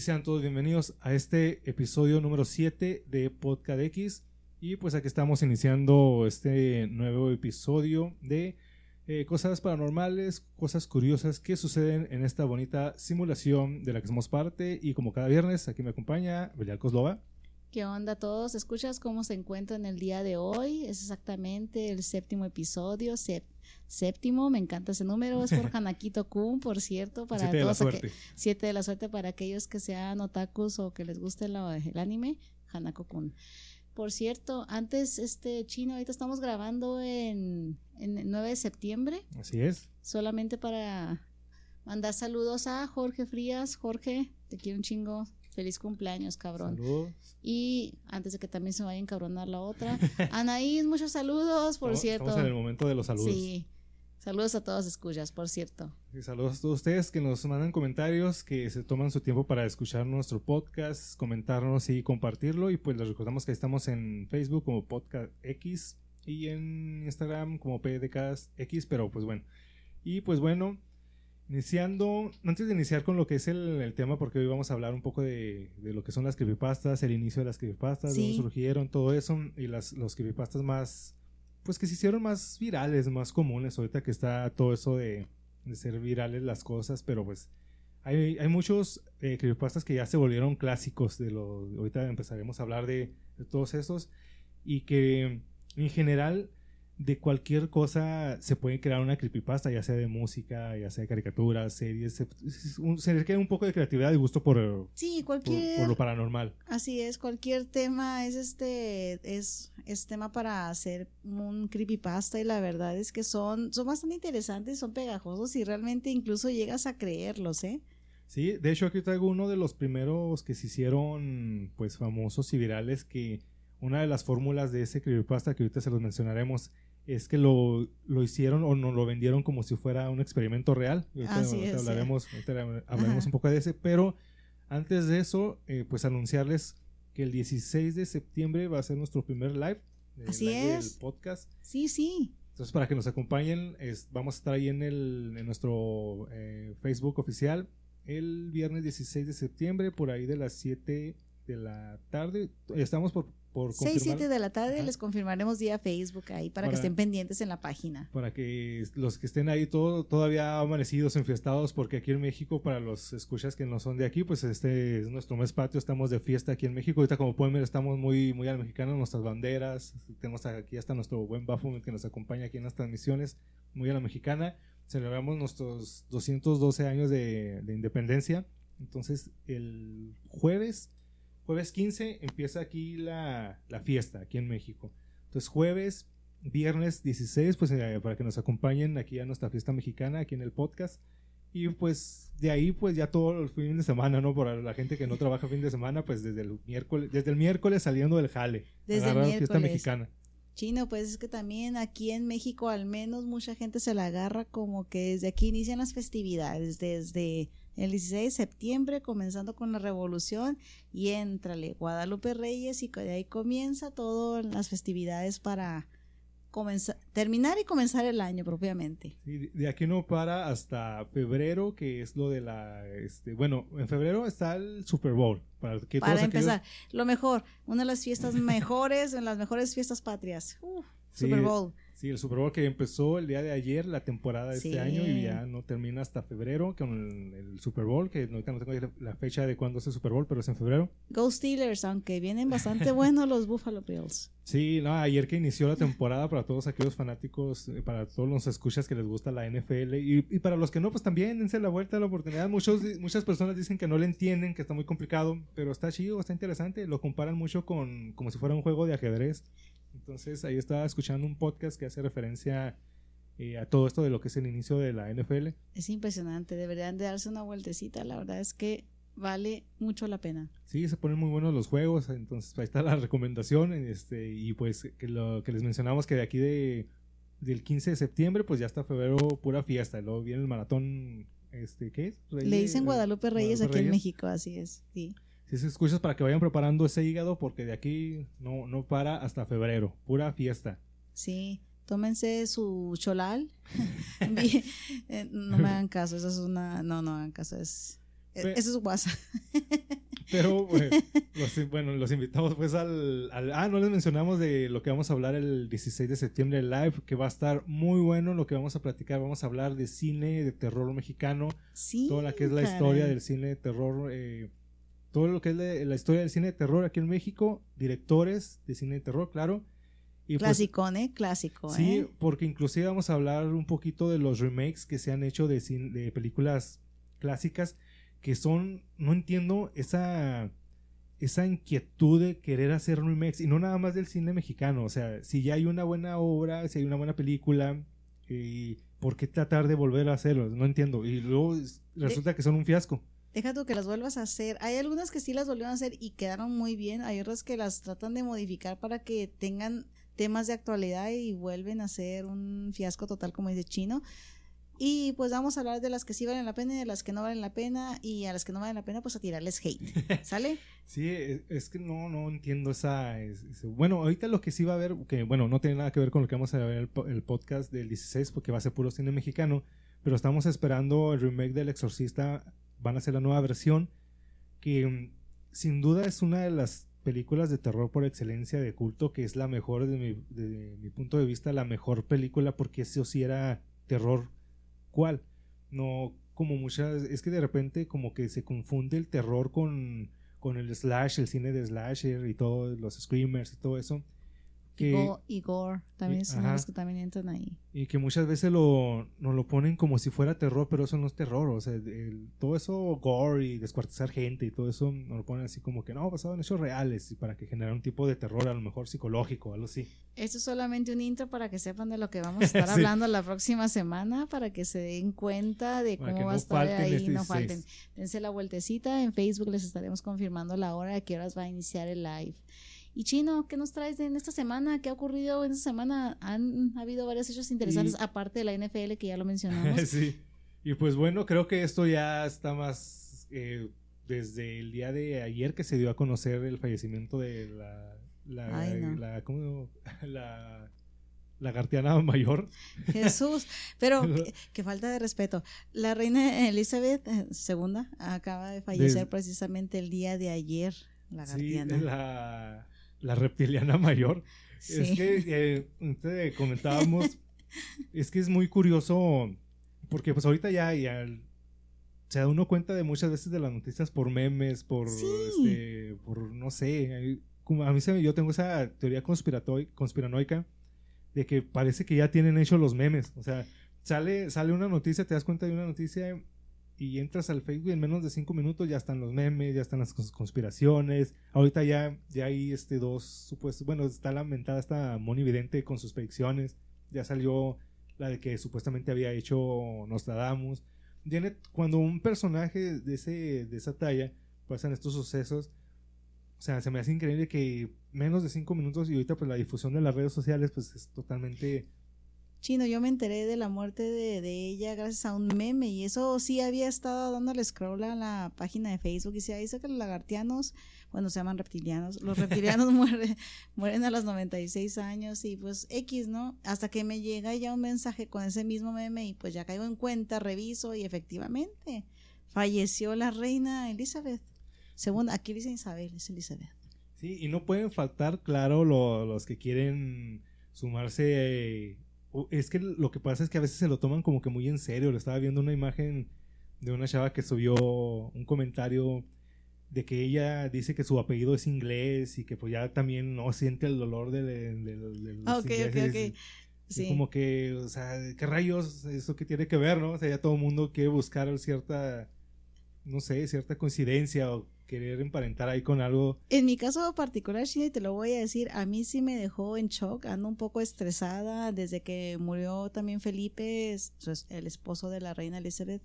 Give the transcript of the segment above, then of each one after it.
Y sean todos bienvenidos a este episodio número 7 de Podcast X. Y pues aquí estamos iniciando este nuevo episodio de eh, cosas paranormales, cosas curiosas que suceden en esta bonita simulación de la que somos parte. Y como cada viernes, aquí me acompaña Belial Coslova. ¿Qué onda a todos? ¿Escuchas cómo se encuentran el día de hoy? Es exactamente el séptimo episodio, séptimo, me encanta ese número, es por Hanakito Kun, por cierto, para siete de la suerte. siete de la suerte para aquellos que sean otakus o que les guste el anime, Hanako Kun. Por cierto, antes este chino, ahorita estamos grabando en, en el 9 de septiembre. Así es. Solamente para mandar saludos a Jorge Frías. Jorge, te quiero un chingo. Feliz cumpleaños, cabrón. Saludos. Y antes de que también se vaya a encabronar la otra, Anaís, muchos saludos, por cierto. Estamos en el momento de los saludos. Sí. Saludos a todos escuchas, por cierto. Y saludos a todos ustedes que nos mandan comentarios, que se toman su tiempo para escuchar nuestro podcast, comentarnos y compartirlo. Y pues les recordamos que estamos en Facebook como Podcast X y en Instagram como PDCast X, pero pues bueno. Y pues bueno, Iniciando, antes de iniciar con lo que es el, tema, porque hoy vamos a hablar un poco de, lo que son las creepypastas, el inicio de las creepypastas, cómo surgieron, todo eso, y las, los creepypastas más, pues que se hicieron más virales, más comunes, ahorita que está todo eso de, ser virales las cosas, pero pues hay, hay muchos eh, creepypastas que ya se volvieron clásicos de lo, ahorita empezaremos a hablar de todos esos, y que en general de cualquier cosa se puede crear una creepypasta, ya sea de música, ya sea de caricaturas, series. Se, se requiere un poco de creatividad y gusto por, sí, cualquier, por, lo paranormal. Así es, cualquier tema es este es, es tema para hacer un creepypasta y la verdad es que son, son bastante interesantes, son pegajosos y realmente incluso llegas a creerlos, ¿eh? Sí, de hecho aquí traigo uno de los primeros que se hicieron pues famosos y virales que una de las fórmulas de ese creepypasta que ahorita se los mencionaremos es que lo, lo, hicieron o nos lo vendieron como si fuera un experimento real. Así es, hablaremos, hablaremos un poco de ese, pero antes de eso, eh, pues anunciarles que el 16 de septiembre va a ser nuestro primer live, Así es. del podcast. Sí, sí. Entonces, para que nos acompañen, es, vamos a estar ahí en, el, en nuestro eh, Facebook oficial el viernes 16 de septiembre, por ahí de las 7 de la tarde. Estamos por por 6, 7 de la tarde les confirmaremos vía Facebook ahí para, que estén pendientes en la página. Para que los que estén ahí todo, todavía amanecidos, enfiestados, porque aquí en México, para los escuchas que no son de aquí, pues este es nuestro mes patio, estamos de fiesta aquí en México. Ahorita como pueden ver estamos muy, muy al mexicano, nuestras banderas, tenemos aquí hasta nuestro buen Baphomet que nos acompaña aquí en las transmisiones, muy a la mexicana. Celebramos nuestros 212 años de, de independencia. Entonces el jueves Jueves 15 empieza aquí la, fiesta, aquí en México. Entonces jueves, viernes 16, pues eh, para que nos acompañen aquí a nuestra fiesta mexicana, aquí en el podcast. Y pues de ahí pues ya todo el fin de semana, ¿no? Por la gente que no trabaja fin de semana, pues desde el miércoles, desde el miércoles saliendo del jale. Desde el miércoles. fiesta mexicana. Chino, pues es que también aquí en México al menos mucha gente se la agarra como que desde aquí inician las festividades, desde el 16 de septiembre, comenzando con la revolución, y entrale Guadalupe Reyes, y de ahí comienza todas las festividades para comenzar, terminar y comenzar el año propiamente. de aquí no para hasta febrero, que es lo de la, este, bueno, en febrero está el Super Bowl. Para, que para empezar, lo mejor, una de las fiestas mejores, en las mejores fiestas patrias. Super Bowl. Sí, el Super Bowl que empezó el día de ayer, la temporada de este año, y ya no termina hasta febrero con el, Super Bowl, que no, no tengo la fecha de cuándo es el Super Bowl, pero es en febrero. Go Steelers, aunque vienen bastante buenos los Buffalo Bills. Sí, no, ayer que inició la temporada para todos aquellos fanáticos, eh, para todos los escuchas que les gusta la NFL, y, y para los que no, pues también dense la vuelta a la oportunidad. Muchos, muchas personas dicen que no le entienden, que está muy complicado, pero está chido, está interesante. Lo comparan mucho con como si fuera un juego de ajedrez. Entonces ahí estaba escuchando un podcast que hace referencia eh, a todo esto de lo que es el inicio de la NFL. Es impresionante, deberían de darse una vueltecita, la verdad es que vale mucho la pena. Sí, se ponen muy buenos los juegos, entonces ahí está la recomendación este, y pues que lo que les mencionamos que de aquí de del 15 de septiembre pues ya está febrero pura fiesta, luego viene el maratón este, ¿qué es? Le dicen Guadalupe Reyes aquí en México, así es, sí. Si se escuchas para que vayan preparando ese hígado porque de aquí no, no para hasta febrero, pura fiesta. Sí, tómense su cholal. Eh, no me hagan caso, eso es una, no, no hagan caso, es eso es WhatsApp. Pero los, bueno, los invitamos pues al, Ah, no les mencionamos de lo que vamos a hablar el 16 de septiembre live, que va a estar muy bueno lo que vamos a platicar. Vamos a hablar de cine, de terror mexicano. Sí. Toda la que es la historia del cine de terror. Eh, todo lo que es la, historia del cine de terror aquí en México. Directores de cine de terror, claro. Y pues Clásico, ¿eh? Clásico, Sí, ¿eh? porque inclusive vamos a hablar un poquito de los remakes que se han hecho de, de películas clásicas que son, no entiendo esa, esa inquietud de querer hacer remakes y no nada más del cine mexicano, o sea, si ya hay una buena obra, si hay una buena película, y ¿por qué tratar de volver a hacerlo? No entiendo. Y luego resulta que son un fiasco. Deja tú que las vuelvas a hacer. Hay algunas que sí las volvieron a hacer y quedaron muy bien. Hay otras que las tratan de modificar para que tengan temas de actualidad y vuelven a ser un fiasco total, como dice Chino. Y pues vamos a hablar de las que sí valen la pena y de las que no valen la pena. Y a las que no valen la pena, pues a tirarles hate. ¿Sale? sí, es, que no, no entiendo esa, Bueno, ahorita lo que sí va a haber, que bueno, no tiene nada que ver con lo que vamos a ver el, el podcast del 16, porque va a ser puro cine mexicano. Pero estamos esperando el remake del Exorcista. Van a ser la nueva versión. Que mm, sin duda es una de las películas de terror por excelencia de culto, que es la mejor, de mi, punto de vista, la mejor película, porque eso sí era terror cuál. No como muchas, es que de repente como que se confunde el terror con, con el slash, el cine de slasher y todos los screamers y todo eso. Y, gore, también son los que también entran ahí. Y que muchas veces lo, nos lo ponen como si fuera terror, pero eso no es terror. O sea, todo eso gore y descuartizar gente y todo eso nos lo ponen así como que no, basado en hechos reales y para que genere un tipo de terror, a lo mejor psicológico, algo así. Esto es solamente un intro para que sepan de lo que vamos a estar hablando la próxima semana, para que se den cuenta de cómo va a estar ahí. Este no falten. Dense la vueltecita. En Facebook les estaremos confirmando la hora a qué horas va a iniciar el live. Y Chino, ¿qué nos traes en esta semana? ¿Qué ha ocurrido en esta semana? Han habido varios hechos interesantes, aparte de la NFL, que ya lo mencionamos. sí. Y pues bueno, creo que esto ya está más eh, desde el día de ayer que se dio a conocer el fallecimiento de la la, la, ¿cómo, la lagartiana mayor. Jesús, pero qué, falta de respeto. La reina Elizabeth II eh, acaba de fallecer precisamente el día de ayer. Lagartiana. Sí, la, la reptiliana mayor. Es que eh, comentábamos, es que es muy curioso, porque pues ahorita ya, ya se da uno cuenta de muchas veces de las noticias por memes, por, este, por no sé, a mí se, yo tengo esa teoría conspiranoica de que parece que ya tienen hecho los memes, o sea, sale, sale una noticia, te das cuenta de una noticia y entras al Facebook y en menos de cinco minutos ya están los memes, ya están las conspiraciones. Ahorita ya, ya hay este dos supuestos, bueno, está lamentada esta Moni Vidente con sus predicciones. Ya salió la de que supuestamente había hecho Nostradamus. Viene, cuando un personaje de, ese, de esa talla pasan estos sucesos, o sea, se me hace increíble que menos de cinco minutos y ahorita pues la difusión de las redes sociales pues es totalmente Chino, yo me enteré de la muerte de, de, ella gracias a un meme y eso sí había estado dándole scroll a la página de Facebook y se dice que los lagartianos, bueno, se llaman reptilianos, los reptilianos mueren, mueren a los 96 años y pues X, ¿no? Hasta que me llega ya un mensaje con ese mismo meme y pues ya caigo en cuenta, reviso y efectivamente falleció la reina Elizabeth. Según, aquí dice Isabel, es Elizabeth. Sí, y no pueden faltar, claro, los que quieren sumarse... es que lo que pasa es que a veces se lo toman como que muy en serio. Le estaba viendo una imagen de una chava que subió un comentario de que ella dice que su apellido es inglés y que pues ya también no siente el dolor de, de, los ah, okay, Okay, sí. Como que, o sea, ¿qué rayos eso que tiene que ver, no? O sea, ya todo el mundo quiere buscar cierta, no sé, cierta coincidencia o querer emparentar ahí con algo. En mi caso particular, Chile, te lo voy a decir, a mí sí me dejó en shock, ando un poco estresada desde que murió también Felipe, el esposo de la reina Elizabeth.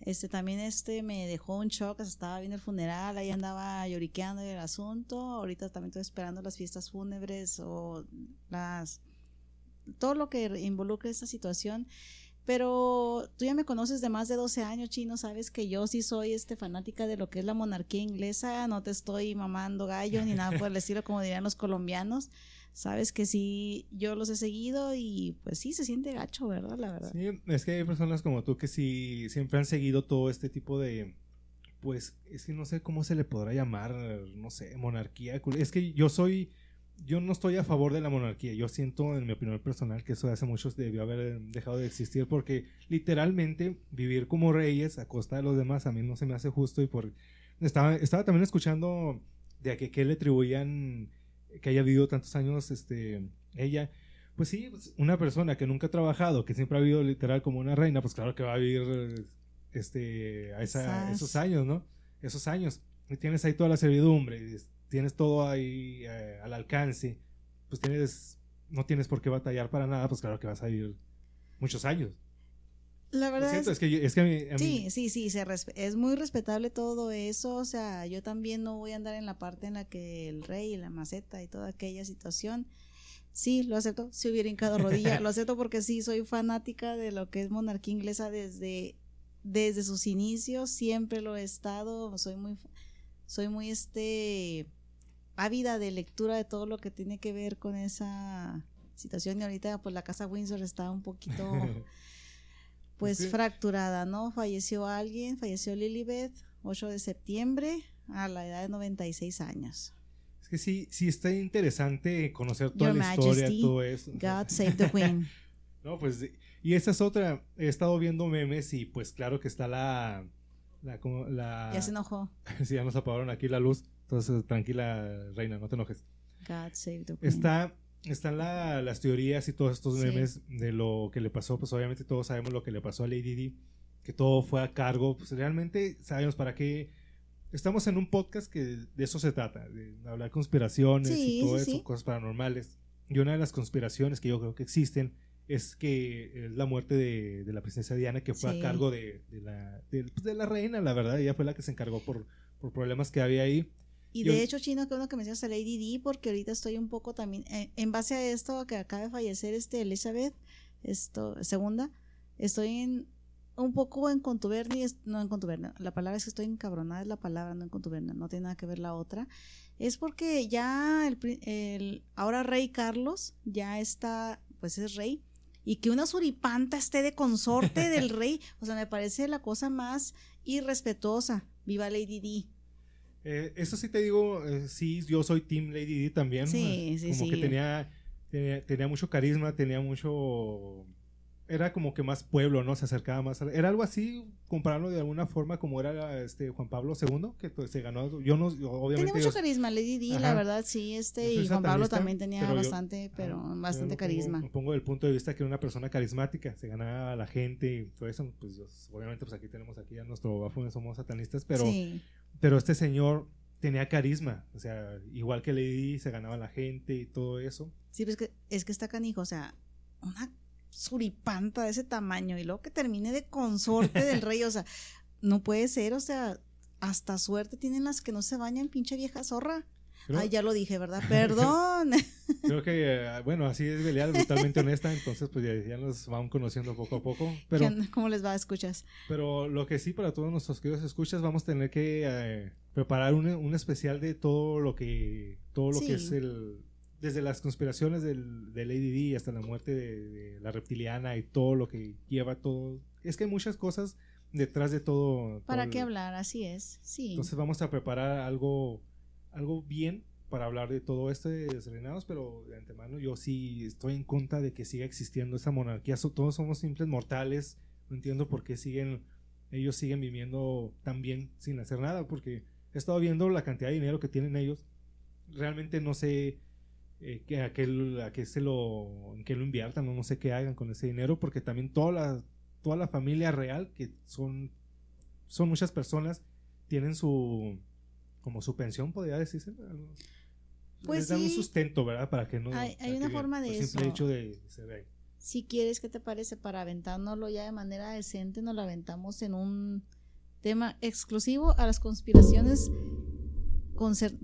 Este también este me dejó un shock, estaba viendo el funeral, ahí andaba lloriqueando el asunto. Ahorita también estoy esperando las fiestas fúnebres o las todo lo que involucre esta situación. Pero tú ya me conoces de más de 12 años, chino, sabes que yo sí soy este fanática de lo que es la monarquía inglesa, no te estoy mamando gallo ni nada por el estilo como dirían los colombianos. Sabes que sí, yo los he seguido y pues sí, se siente gacho, ¿verdad? La verdad. Sí, es que hay personas como tú que sí siempre han seguido todo este tipo de, pues es que no sé cómo se le podrá llamar, no sé, monarquía. Es que yo soy yo no estoy a favor de la monarquía. Yo siento, en mi opinión personal, que eso hace muchos debió haber dejado de existir porque literalmente vivir como reyes a costa de los demás a mí no se me hace justo y por estaba, estaba también escuchando de a que qué le atribuían que haya vivido tantos años este ella. Pues sí pues, una persona que nunca ha trabajado que siempre ha vivido literal como una reina pues claro que va a vivir este a, esos años no esos años. Y tienes ahí toda la servidumbre tienes todo ahí eh, al alcance, pues tienes, no tienes por qué batallar para nada, pues claro que vas a vivir muchos años. La verdad es, que, es que sí, sí, sí, es muy respetable todo eso, o sea, yo también no voy a andar en la parte en la que el rey y la maceta y toda aquella situación. Sí, lo acepto, si hubiera hincado rodilla, lo acepto porque sí, soy fanática de lo que es monarquía inglesa desde, desde sus inicios, siempre lo he estado, soy muy, soy muy este, ávida de lectura de todo lo que tiene que ver con esa situación y ahorita pues la casa Windsor está un poquito pues fracturada, ¿no? Falleció alguien, falleció Lilibet 8 de septiembre a la edad de 96 años. Es que sí, sí está interesante conocer toda la historia, todo eso. God save the Queen. no, pues y esa es otra, he estado viendo memes y pues claro que está la la, la ya se enojó. sí, ya nos apagaron aquí la luz. Entonces, tranquila, reina, no te enojes. God save the Está, están las teorías y todos estos memes de lo que le pasó. Pues obviamente todos sabemos lo que le pasó a Lady Di, que todo fue a cargo. Pues realmente sabemos para qué. Estamos en un podcast que de eso se trata, de hablar conspiraciones y todo eso, cosas paranormales. Y una de las conspiraciones que yo creo que existen es que es la muerte de, la princesa Diana que fue a cargo de, la, pues, de, la reina, la verdad, ella fue la que se encargó por, por problemas que había ahí. Y de hecho, Chino, que uno que mencionas a Lady Di, porque ahorita estoy un poco también, eh, en base a esto que acaba de fallecer este Elizabeth, esto, segunda, estoy en un poco en contubernio, no en contubernio, la palabra es que estoy encabronada, es la palabra, no en contubernio, no tiene nada que ver la otra, es porque ya el, el ahora rey Carlos ya está, pues es rey, y que una suripanta esté de consorte del rey, o sea, me parece la cosa más irrespetuosa, viva Lady Di. Eh, eso sí te digo, eh, sí, yo soy Team Lady D también. Sí, sí, como que tenía, tenía, mucho carisma, tenía mucho era como que más pueblo, ¿no? Se acercaba más. Era algo así, compararlo de alguna forma como era este Juan Pablo II, que pues, se ganó. Yo no, obviamente. Tenía mucho carisma, Lady Di, la verdad, sí, este, y Juan Pablo también tenía bastante, pero bastante carisma. Pongo, pongo el punto de vista que era una persona carismática, se ganaba a la gente y todo eso, pues obviamente, pues aquí tenemos aquí a nuestro Bafune, somos satanistas, pero pero este señor tenía carisma, o sea, igual que Lady se ganaba la gente y todo eso. Sí, pues que, es que está canijo, o sea, una suripanta de ese tamaño y luego que termine de consorte del rey, o sea, no puede ser, o sea, hasta suerte tienen las que no se bañan, pinche vieja zorra. Ay, ya lo dije, ¿verdad? Perdón. Creo que, eh, bueno, así es Belial, brutalmente honesta, entonces pues ya, nos van conociendo poco a poco. Pero, ¿Cómo les va a escuchar? Pero lo que sí, para todos nuestros queridos escuchas, vamos a tener que eh, preparar un, un, especial de todo lo que, todo lo que es el, desde las conspiraciones del, de Lady D hasta la muerte de, la reptiliana y todo lo que lleva todo. Es que hay muchas cosas detrás de todo. ¿Para qué hablar? Así es, sí. Entonces vamos a preparar algo algo bien para hablar de todo esto de desordenados, pero de antemano yo sí estoy en contra de que siga existiendo esa monarquía. todos somos simples mortales. No entiendo por qué siguen, ellos siguen viviendo tan bien sin hacer nada, porque he estado viendo la cantidad de dinero que tienen ellos. Realmente no sé eh, a, qué, se lo, en qué lo inviertan, no, no sé qué hagan con ese dinero, porque también toda la, toda la familia real, que son, son muchas personas, tienen su como su pensión, podría decirse. Pues Les dan un sustento, ¿verdad? Para que no. Hay, hay una forma de eso. Simple hecho de ser ahí. Si quieres, ¿qué te parece? Para aventárnoslo ya de manera decente, nos lo aventamos en un tema exclusivo a las conspiraciones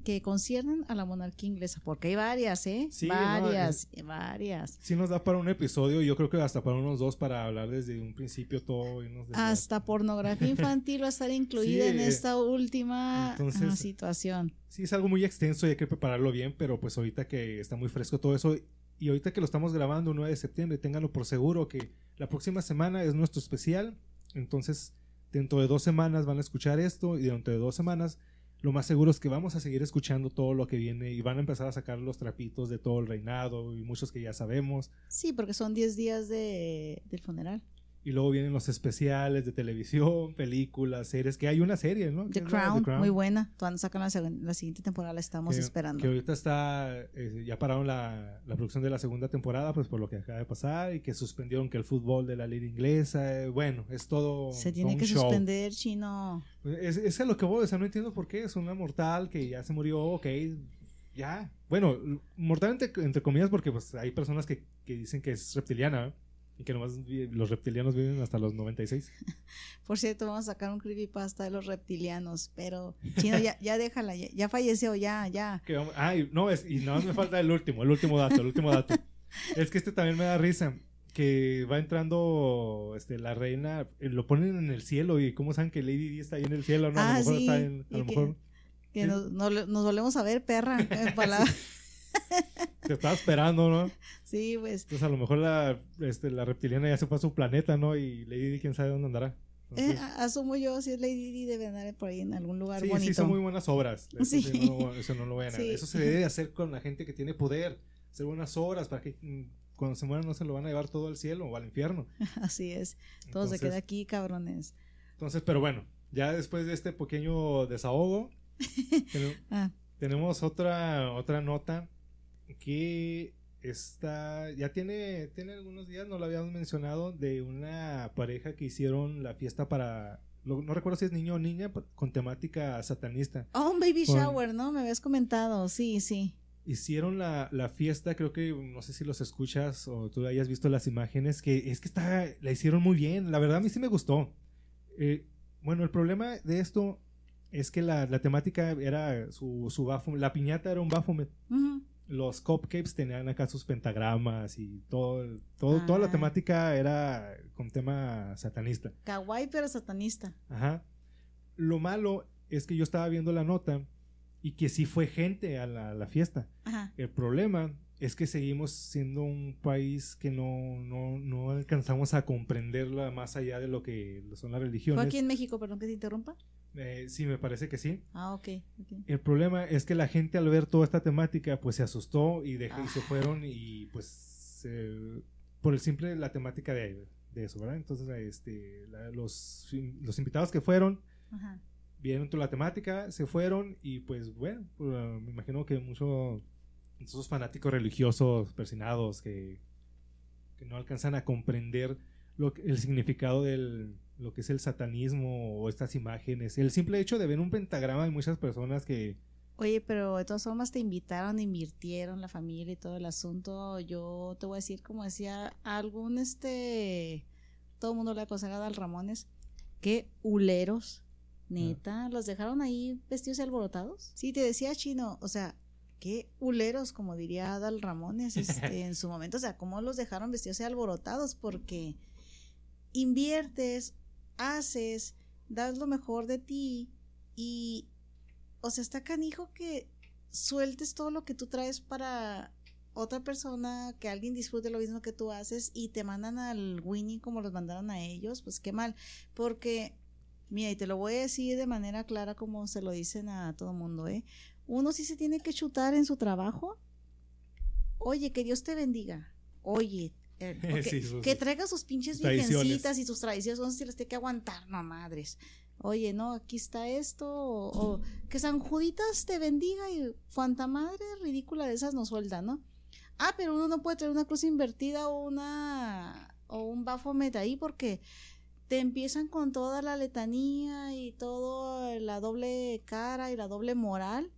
que conciernen a la monarquía inglesa, porque hay varias, ¿eh? Sí, varias, varias. Sí nos da para un episodio, yo creo que hasta para unos dos para hablar desde un principio todo. hasta pornografía infantil va a estar incluida en esta última situación. Sí, es algo muy extenso y hay que prepararlo bien, pero pues ahorita que está muy fresco todo eso y ahorita que lo estamos grabando 9 de septiembre, ténganlo por seguro que la próxima semana es nuestro especial, entonces dentro de dos semanas van a escuchar esto y dentro de dos semanas lo más seguro es que vamos a seguir escuchando todo lo que viene y van a empezar a sacar los trapitos de todo el reinado y muchos que ya sabemos. Sí, porque son 10 días de, del funeral. Y luego vienen los especiales de televisión, películas, series, que hay una serie, ¿no? The, Crown, muy buena. Cuando sacan la, la, siguiente temporada la estamos esperando. Que ahorita está, eh, ya pararon la, la, producción de la segunda temporada, pues por lo que acaba de pasar, y que suspendieron que el fútbol de la liga inglesa, eh, bueno, es todo Se tiene que suspender, chino. Pues, es, es a lo que voy, o sea, no entiendo por qué, es una mortal que ya se murió, ok, ya. Bueno, mortal entre, entre comillas porque pues hay personas que, que dicen que es reptiliana, y que nomás los reptilianos viven hasta los 96. Por cierto, vamos a sacar un creepypasta de los reptilianos, pero chino, ya, ya déjala, ya, falleció, ya, ya. Ay, no, es, y nada más me falta el último, el último dato, el último dato. es que este también me da risa, que va entrando este, la reina, eh, lo ponen en el cielo y cómo saben que Lady Di está ahí en el cielo, ¿no? a lo ah, mejor está en, a lo mejor... Que, nos, nos, volvemos a ver, perra, en Te estaba esperando, ¿no? Sí, pues. Entonces a lo mejor la, este, la reptiliana ya se fue a su planeta, ¿no? Y Lady Di quién sabe dónde andará. Eh, asumo yo, si es Lady Di debe andar por ahí en algún lugar sí, bonito. Sí, son muy buenas obras. Eso, sí. no, eso no lo vayan a Eso se debe hacer con la gente que tiene poder. Hacer buenas obras para que mm, cuando se mueran no se lo van a llevar todo al cielo o al infierno. Así es. Todo se queda aquí, cabrones. Entonces, pero bueno, ya después de este pequeño desahogo, ah. tenemos otra, otra nota que está, ya tiene, tiene algunos días, no lo habíamos mencionado, de una pareja que hicieron la fiesta para, no recuerdo si es niño o niña, con temática satanista. Oh, un baby shower, ¿no? Me habías comentado, sí, sí. Hicieron la, la, fiesta, creo que, no sé si los escuchas o tú hayas visto las imágenes, que es que está, la hicieron muy bien, la verdad a mí sí me gustó. Eh, bueno, el problema de esto es que la, la temática era su, su la piñata era un Baphomet los cupcakes tenían acá sus pentagramas y todo, todo toda la ah. temática era con tema satanista. Kawaii pero satanista. Ajá. Lo malo es que yo estaba viendo la nota y que sí fue gente a la, fiesta. Ajá. El problema es que seguimos siendo un país que no, no, no alcanzamos a comprenderla más allá de lo que son las religiones. ¿Fue aquí en México, perdón que te interrumpa? Eh, sí, me parece que sí. Ah, ok. El problema es que la gente al ver toda esta temática, pues se asustó y, dejó, y se ah. fueron y pues por el simple la temática de, de eso, ¿verdad? Entonces, este, los, los invitados que fueron vieron toda la temática, se fueron y pues bueno, pues, me imagino que muchos esos fanáticos religiosos persinados que, que no alcanzan a comprender lo, el significado del lo que es el satanismo o estas imágenes. El simple hecho de ver un pentagrama hay muchas personas que... Oye, pero de todas formas te invitaron, invirtieron la familia y todo el asunto. Yo te voy a decir, como decía algún este, todo el mundo le aconseja al Ramones, que huleros, neta, los dejaron ahí vestidos y alborotados. Sí, te decía chino, o sea, qué huleros, como diría Adal Ramones este, en su momento, o sea, cómo los dejaron vestidos y alborotados, porque inviertes haces, das lo mejor de ti y, o sea, está canijo que sueltes todo lo que tú traes para otra persona, que alguien disfrute lo mismo que tú haces y te mandan al winning como los mandaron a ellos, pues qué mal, porque, mira, y te lo voy a decir de manera clara como se lo dicen a todo mundo, ¿eh? Uno sí se tiene que chutar en su trabajo. Oye, que Dios te bendiga. Oye, que traiga sus pinches virgencitas y sus tradiciones, no sé si las tiene que aguantar, no madres. Oye, no, aquí está esto, o, que San Juditas te bendiga y fanta madre ridícula de esas no suelta, ¿no? Ah, pero uno no puede traer una cruz invertida o una o un bafomet ahí porque te empiezan con toda la letanía y todo la doble cara y la doble moral.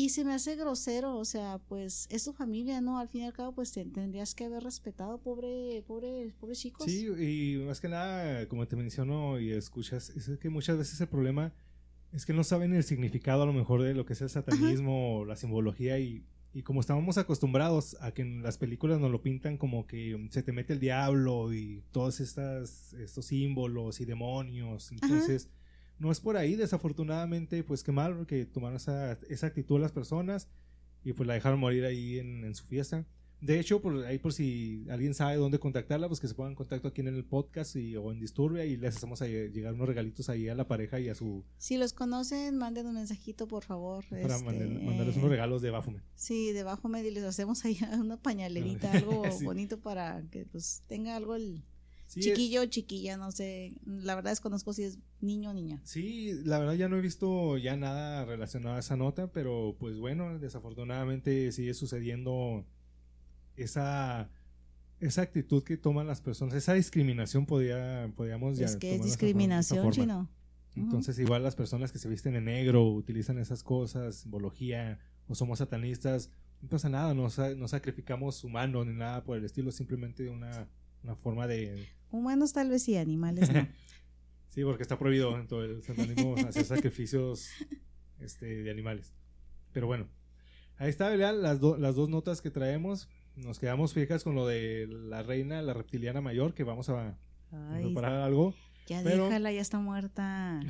Y se me hace grosero, o sea, pues es tu familia, ¿no? Al fin y al cabo, pues te, tendrías que haber respetado, pobre, pobre, pobre chicos. Sí, y más que nada, como te menciono y escuchas, es que muchas veces el problema es que no saben el significado a lo mejor de lo que es el satanismo o la simbología y y como estábamos acostumbrados a que en las películas nos lo pintan como que se te mete el diablo y todos estas, estos símbolos y demonios, entonces no es por ahí, desafortunadamente, pues qué mal que tomaron esa, esa actitud las personas y pues la dejaron morir ahí en, en su fiesta. De hecho, por ahí por si alguien sabe dónde contactarla, pues que se pongan en contacto aquí en el podcast y, o en Disturbia y les hacemos a llegar unos regalitos ahí a la pareja y a su... Si los conocen, manden un mensajito, por favor. Para este, mandarles unos regalos de Bafume. Sí, de Bafume y les hacemos ahí una pañalerita, algo bonito para que pues tenga algo el chiquillo o chiquilla, no sé. La verdad desconozco si es niño o niña. Sí, la verdad ya no he visto ya nada relacionado a esa nota, pero pues bueno, desafortunadamente sigue sucediendo esa, esa actitud que toman las personas, esa discriminación podía, podríamos ya... Es que es discriminación, chino. Entonces, igual las personas que se visten en negro, utilizan esas cosas, simbología, o somos satanistas, no pasa nada, no, no sacrificamos humanos ni nada por el estilo, simplemente una, una forma de... Humanos tal vez sí, animales no. sí, porque está prohibido en todo el satanismo hacer sacrificios este, de animales. Pero bueno, ahí está, las, las dos notas que traemos nos quedamos fijas con lo de la reina, la reptiliana mayor, que vamos a, preparar algo. Ya déjala, ya está muerta.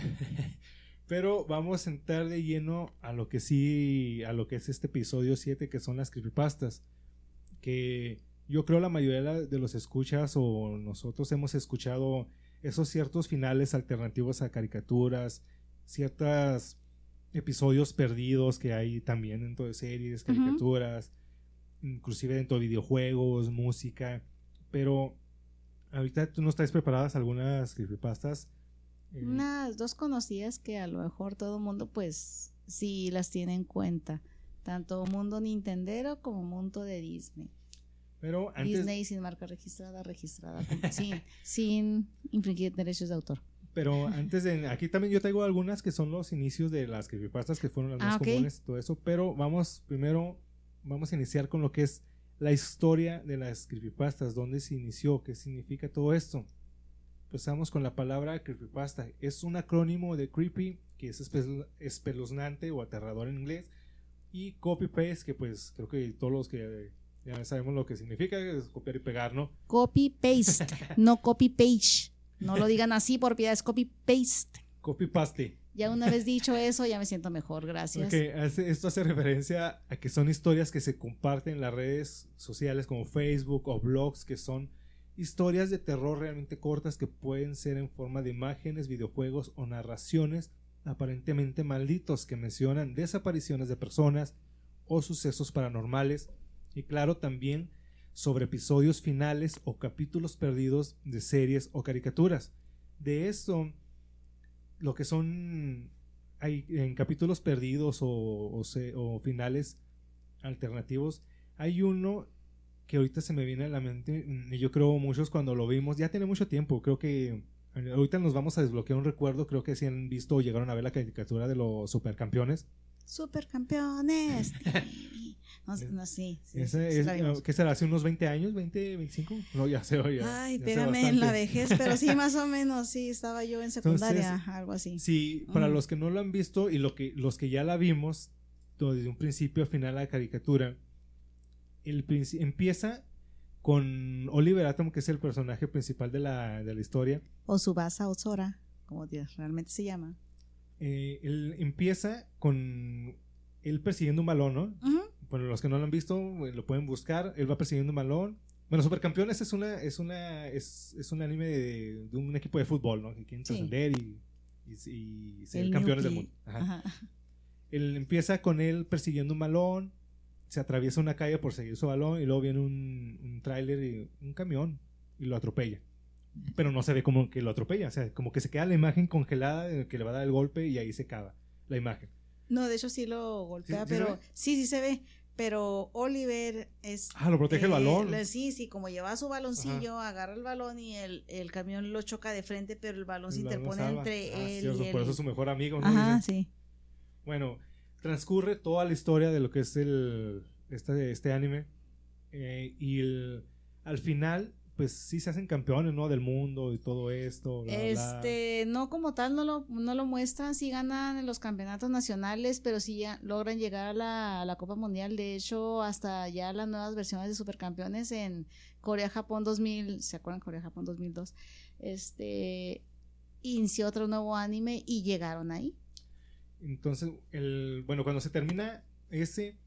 pero vamos a entrar de lleno a lo que sí, a lo que es este episodio 7, que son las creepypastas. Que yo creo la mayoría de los escuchas o nosotros hemos escuchado esos ciertos finales alternativos a caricaturas, ciertos episodios perdidos que hay también dentro de series, caricaturas inclusive dentro de videojuegos, música, pero ahorita tú nos traes preparadas algunas creepypastas. Eh, Unas dos conocidas que a lo mejor todo el mundo pues sí las tiene en cuenta, tanto mundo Nintendero como mundo de Disney. Pero Disney sin marca registrada, registrada, sin, sin infringir derechos de autor. Pero antes de, aquí también yo traigo algunas que son los inicios de las creepypastas que fueron las ah, más comunes, todo eso, pero vamos primero vamos a iniciar con lo que es la historia de las creepypastas, dónde se inició, qué significa todo esto. Empezamos con la palabra creepypasta. Es un acrónimo de creepy, que es espeluznante o aterrador en inglés, y copy-paste, que pues creo que todos los que ya sabemos lo que significa, es copiar y pegar, ¿no? Copy-paste, no copy-page. No lo digan así, por piedad, es copy-paste. Copy-paste. Ya una vez dicho eso, ya me siento mejor, gracias. esto hace referencia a que son historias que se comparten en las redes sociales como Facebook o blogs, que son historias de terror realmente cortas que pueden ser en forma de imágenes, videojuegos o narraciones aparentemente malditos que mencionan desapariciones de personas o sucesos paranormales y claro también sobre episodios finales o capítulos perdidos de series o caricaturas. De eso lo que son hay en capítulos perdidos o, o, finales alternativos, hay uno que ahorita se me viene a la mente, y yo creo muchos cuando lo vimos, ya tiene mucho tiempo, creo que ahorita nos vamos a desbloquear un recuerdo, creo que si han visto o llegaron a ver la caricatura de los supercampeones. Supercampeones. No, no sí. ¿Qué será? ¿Hace unos 20 años? ¿20, 25? No, ya sé, ya. Ay, pégame en la vejez, pero sí, más o menos, sí, estaba yo en secundaria, algo así. Sí, para los que no lo han visto y lo que, los que ya la vimos, desde un principio a final la caricatura, el empieza con Oliver Atom, que es el personaje principal de la, de la historia. O Subasa Ozora, como realmente se llama. Eh, él empieza con él persiguiendo un balón, ¿no? Bueno, los que no lo han visto, lo pueden buscar. Él va persiguiendo un balón. Bueno, Supercampeones es una, es una, es, es un anime de, de, un equipo de fútbol, ¿no? Que quieren trascender y, y, ser campeones del mundo. Él empieza con él persiguiendo un balón, se atraviesa una calle por seguir su balón y luego viene un, un tráiler y un camión y lo atropella. Pero no se ve como que lo atropella, o sea, como que se queda la imagen congelada que le va a dar el golpe y ahí se acaba la imagen. No, de hecho sí lo golpea, pero sí, sí se ve pero Oliver es... Ah, lo protege el balón. sí, sí, como lleva su baloncillo, agarra el balón y el, el, camión lo choca de frente, pero el balón se interpone entre ah, él y Por eso es su mejor amigo, ¿no? Ajá, sí. Bueno, transcurre toda la historia de lo que es el este, este anime eh, y al final pues sí se hacen campeones, ¿no? Del mundo y todo esto. este, no como tal, no lo, no lo muestran, sí ganan en los campeonatos nacionales, pero sí ya logran llegar a la, a la Copa Mundial. De hecho, hasta ya las nuevas versiones de supercampeones en Corea-Japón 2000, ¿se acuerdan? Corea-Japón 2002. Este, inició otro nuevo anime y llegaron ahí. Entonces, el, bueno, cuando se termina ese,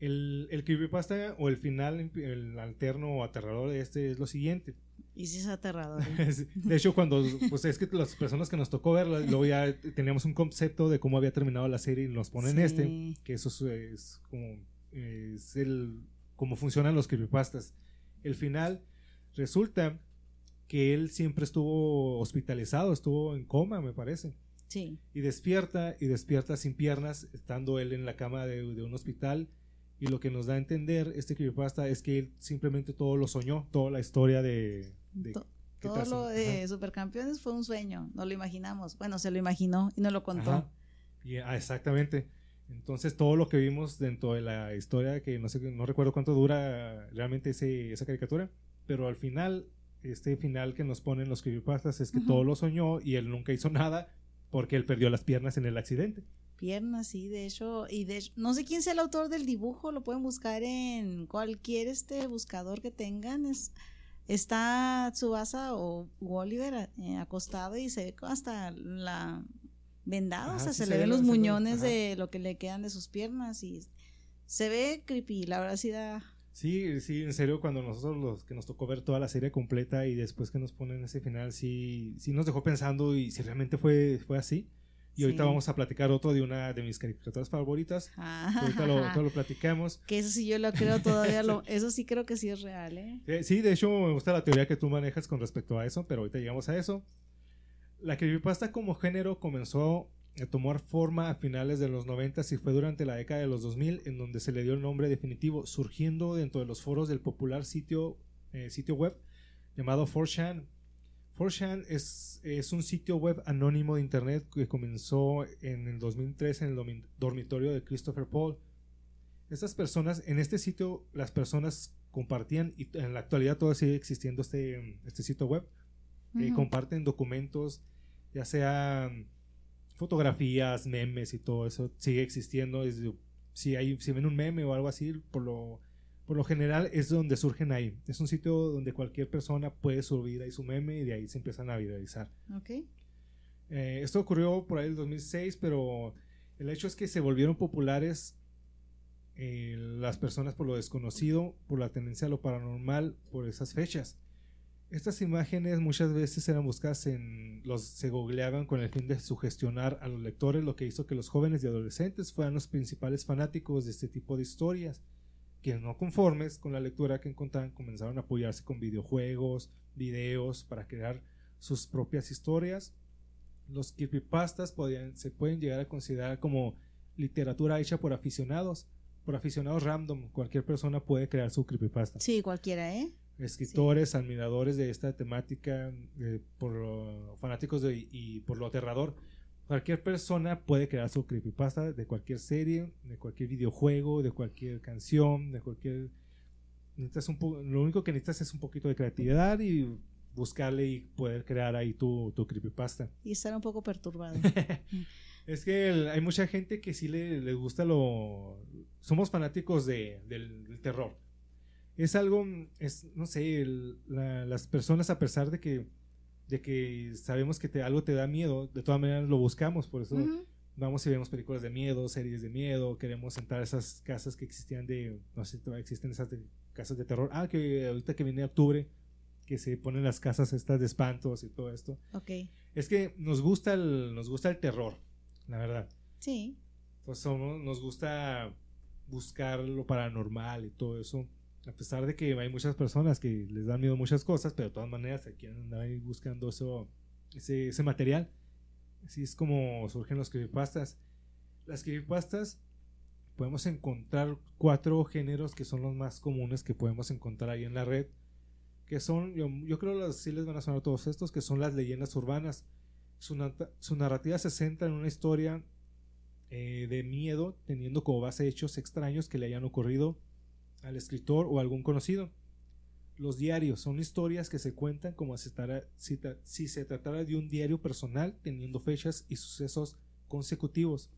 el, el creepypasta o el final, el alterno o aterrador de este es lo siguiente. Y si es aterrador. de hecho, cuando, pues es que las personas que nos tocó verla, luego ya teníamos un concepto de cómo había terminado la serie y nos ponen este, que eso es, como, es el, cómo funcionan los creepypastas. El final resulta que él siempre estuvo hospitalizado, estuvo en coma, me parece. Sí. Y despierta, y despierta sin piernas, estando él en la cama de, de un hospital y lo que nos da a entender este creepypasta es que él simplemente todo lo soñó, toda la historia de... todo lo de Supercampeones fue un sueño, no lo imaginamos. Bueno, se lo imaginó y no lo contó. ah, exactamente. Entonces todo lo que vimos dentro de la historia, que no sé, no recuerdo cuánto dura realmente ese, esa caricatura, pero al final, este final que nos ponen los creepypastas es que todo lo soñó y él nunca hizo nada porque él perdió las piernas en el accidente piernas, sí, de hecho, y de no sé quién sea el autor del dibujo, lo pueden buscar en cualquier este buscador que tengan, es, está Tsubasa o Oliver eh, acostado y se ve hasta la vendada, o sea, se, le ven los muñones de lo que le quedan de sus piernas y se ve creepy, la verdad sí da... Sí, sí, en serio, cuando nosotros los que nos tocó ver toda la serie completa y después que nos ponen ese final, sí, sí nos dejó pensando y si realmente fue, fue así. Y ahorita vamos a platicar otro de una de mis caricaturas favoritas. Ah. Ahorita lo, lo, platicamos. Que eso sí yo lo creo todavía, lo, eso sí creo que sí es real, ¿eh? ¿eh? Sí, de hecho me gusta la teoría que tú manejas con respecto a eso, pero ahorita llegamos a eso. La creepypasta como género comenzó a tomar forma a finales de los 90 y fue durante la década de los 2000 en donde se le dio el nombre definitivo, surgiendo dentro de los foros del popular sitio, eh, sitio web llamado 4chan 4chan es, es, un sitio web anónimo de internet que comenzó en el 2003 en el dormitorio de Christopher Paul. Estas personas, en este sitio, las personas compartían, y en la actualidad todavía sigue existiendo este, este sitio web, eh, comparten documentos, ya sean fotografías, memes y todo eso, sigue existiendo. si, hay, si ven un meme o algo así, por lo por lo general es donde surgen ahí. Es un sitio donde cualquier persona puede subir ahí su meme y de ahí se empiezan a viralizar. Ok. Eh, esto ocurrió por ahí en el 2006, pero el hecho es que se volvieron populares eh, las personas por lo desconocido, por la tendencia a lo paranormal, por esas fechas. Estas imágenes muchas veces eran buscadas en los se googleaban con el fin de sugestionar a los lectores, lo que hizo que los jóvenes y adolescentes fueran los principales fanáticos de este tipo de historias quienes no conformes con la lectura que encontraban comenzaron a apoyarse con videojuegos, videos para crear sus propias historias. Los creepypastas podían, se pueden llegar a considerar como literatura hecha por aficionados, por aficionados random. Cualquier persona puede crear su creepypasta. Sí, cualquiera, ¿eh? Escritores, admiradores de esta temática, eh, por fanáticos de, y por lo aterrador, Cualquier persona puede crear su creepypasta de cualquier serie, de cualquier videojuego, de cualquier canción, de cualquier... Necesitas un lo único que necesitas es un poquito de creatividad y buscarle y poder crear ahí tu, tu creepypasta. Y estar un poco perturbado. es que hay mucha gente que sí le, gusta lo... Somos fanáticos de, del, terror. Es algo, es, no sé, las personas a pesar de que de que sabemos que te, algo te da miedo, de todas maneras lo buscamos, por eso vamos y vemos películas de miedo, series de miedo, queremos entrar a esas casas que existían de, no sé si todavía existen esas casas de terror. Ah, que ahorita que viene octubre, que se ponen las casas estas de espantos y todo esto. Ok. Es que nos gusta el, nos gusta el terror, la verdad. Sí. Pues somos, nos gusta buscar lo paranormal y todo eso a pesar de que hay muchas personas que les dan miedo muchas cosas, pero de todas maneras quieren andar ahí buscando eso, ese, material. Así es como surgen los creepypastas. Las creepypastas podemos encontrar cuatro géneros que son los más comunes que podemos encontrar ahí en la red. Que son, yo, creo que sí les van a sonar todos estos, que son las leyendas urbanas. Su, su narrativa se centra en una historia eh, de miedo, teniendo como base hechos extraños que le hayan ocurrido al escritor o algún conocido. Los diarios son historias que se cuentan como si, si se tratara de un diario personal teniendo fechas y sucesos consecutivos.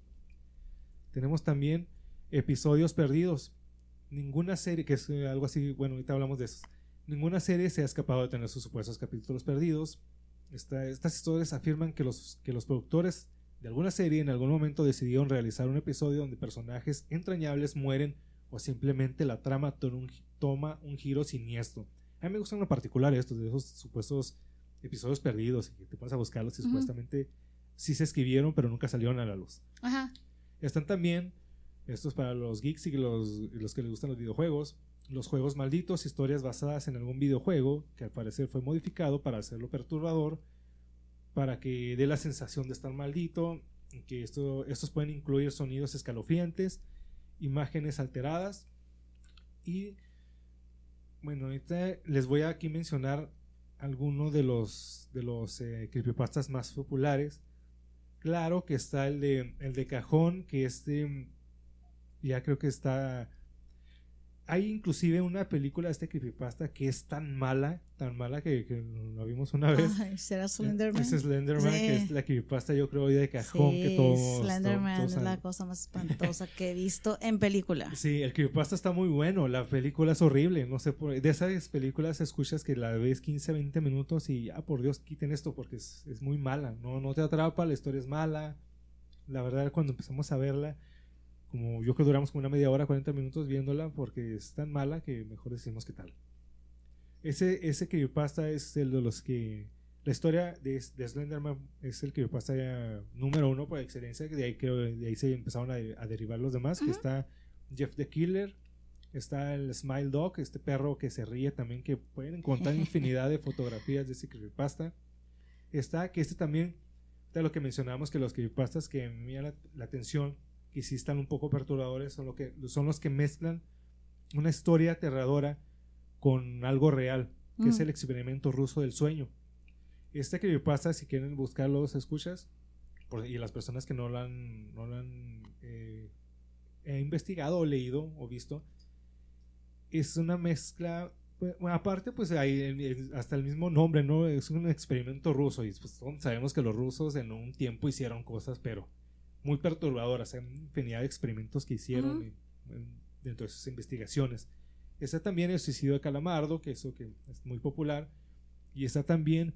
Tenemos también episodios perdidos. Ninguna serie, que es eh, algo así, bueno, ahorita hablamos de eso. Ninguna serie se ha escapado de tener sus supuestos capítulos perdidos. estas historias afirman que los, que los productores de alguna serie en algún momento decidieron realizar un episodio donde personajes entrañables mueren o simplemente la trama toma un giro siniestro. A mí me gustan en particular estos, de esos supuestos episodios perdidos y que te pones a buscarlos y supuestamente sí se escribieron pero nunca salieron a la luz. Ajá. Están también, estos para los geeks y los, los que les gustan los videojuegos, los juegos malditos, historias basadas en algún videojuego que al parecer fue modificado para hacerlo perturbador, para que dé la sensación de estar maldito, que esto, estos pueden incluir sonidos escalofriantes, imágenes alteradas. Y bueno, ahorita les voy a aquí mencionar algunos de los de los eh, creepypastas más populares. Claro que está el de, el de cajón, que este ya creo que está... Hay inclusive una película de este creepypasta que es tan mala, tan mala que, que lo vimos una vez. ¿Será Slenderman? Es Slenderman, que es la creepypasta yo creo de cajón que todos... Slenderman es la cosa más espantosa que he visto en película. Sí, el creepypasta está muy bueno, la película es horrible, no sé, por, de esas películas escuchas que la ves 15, 20 minutos y, ah, por Dios, quiten esto porque es, es muy mala, no, no te atrapa, la historia es mala. La verdad, cuando empezamos a verla como yo que duramos como una media hora, 40 minutos viéndola porque es tan mala que mejor decimos que tal. Ese, ese creepypasta es el de los que... La historia de, de Slenderman es el creepypasta número uno por excelencia, de ahí, creo, de ahí se empezaron a, derivar los demás, que está Jeff the Killer, está el Smile Dog, este perro que se ríe también, que pueden encontrar infinidad de fotografías de ese creepypasta. Está que este también, de lo que mencionamos, que los creepypastas que me llaman la atención que sí están un poco perturbadores, son, lo que, son los que mezclan una historia aterradora con algo real, que es mm. el experimento ruso del sueño. Este que pasa, si quieren buscarlo, escuchas, y las personas que no lo han, no han eh, investigado o leído o visto, es una mezcla pues, aparte, pues hay hasta el mismo nombre, ¿no? Es un experimento ruso y pues, sabemos que los rusos en un tiempo hicieron cosas, pero muy perturbadoras. Hay infinidad de experimentos que hicieron dentro de sus investigaciones. Está también el suicidio de Calamardo, que eso que es muy popular. Y está también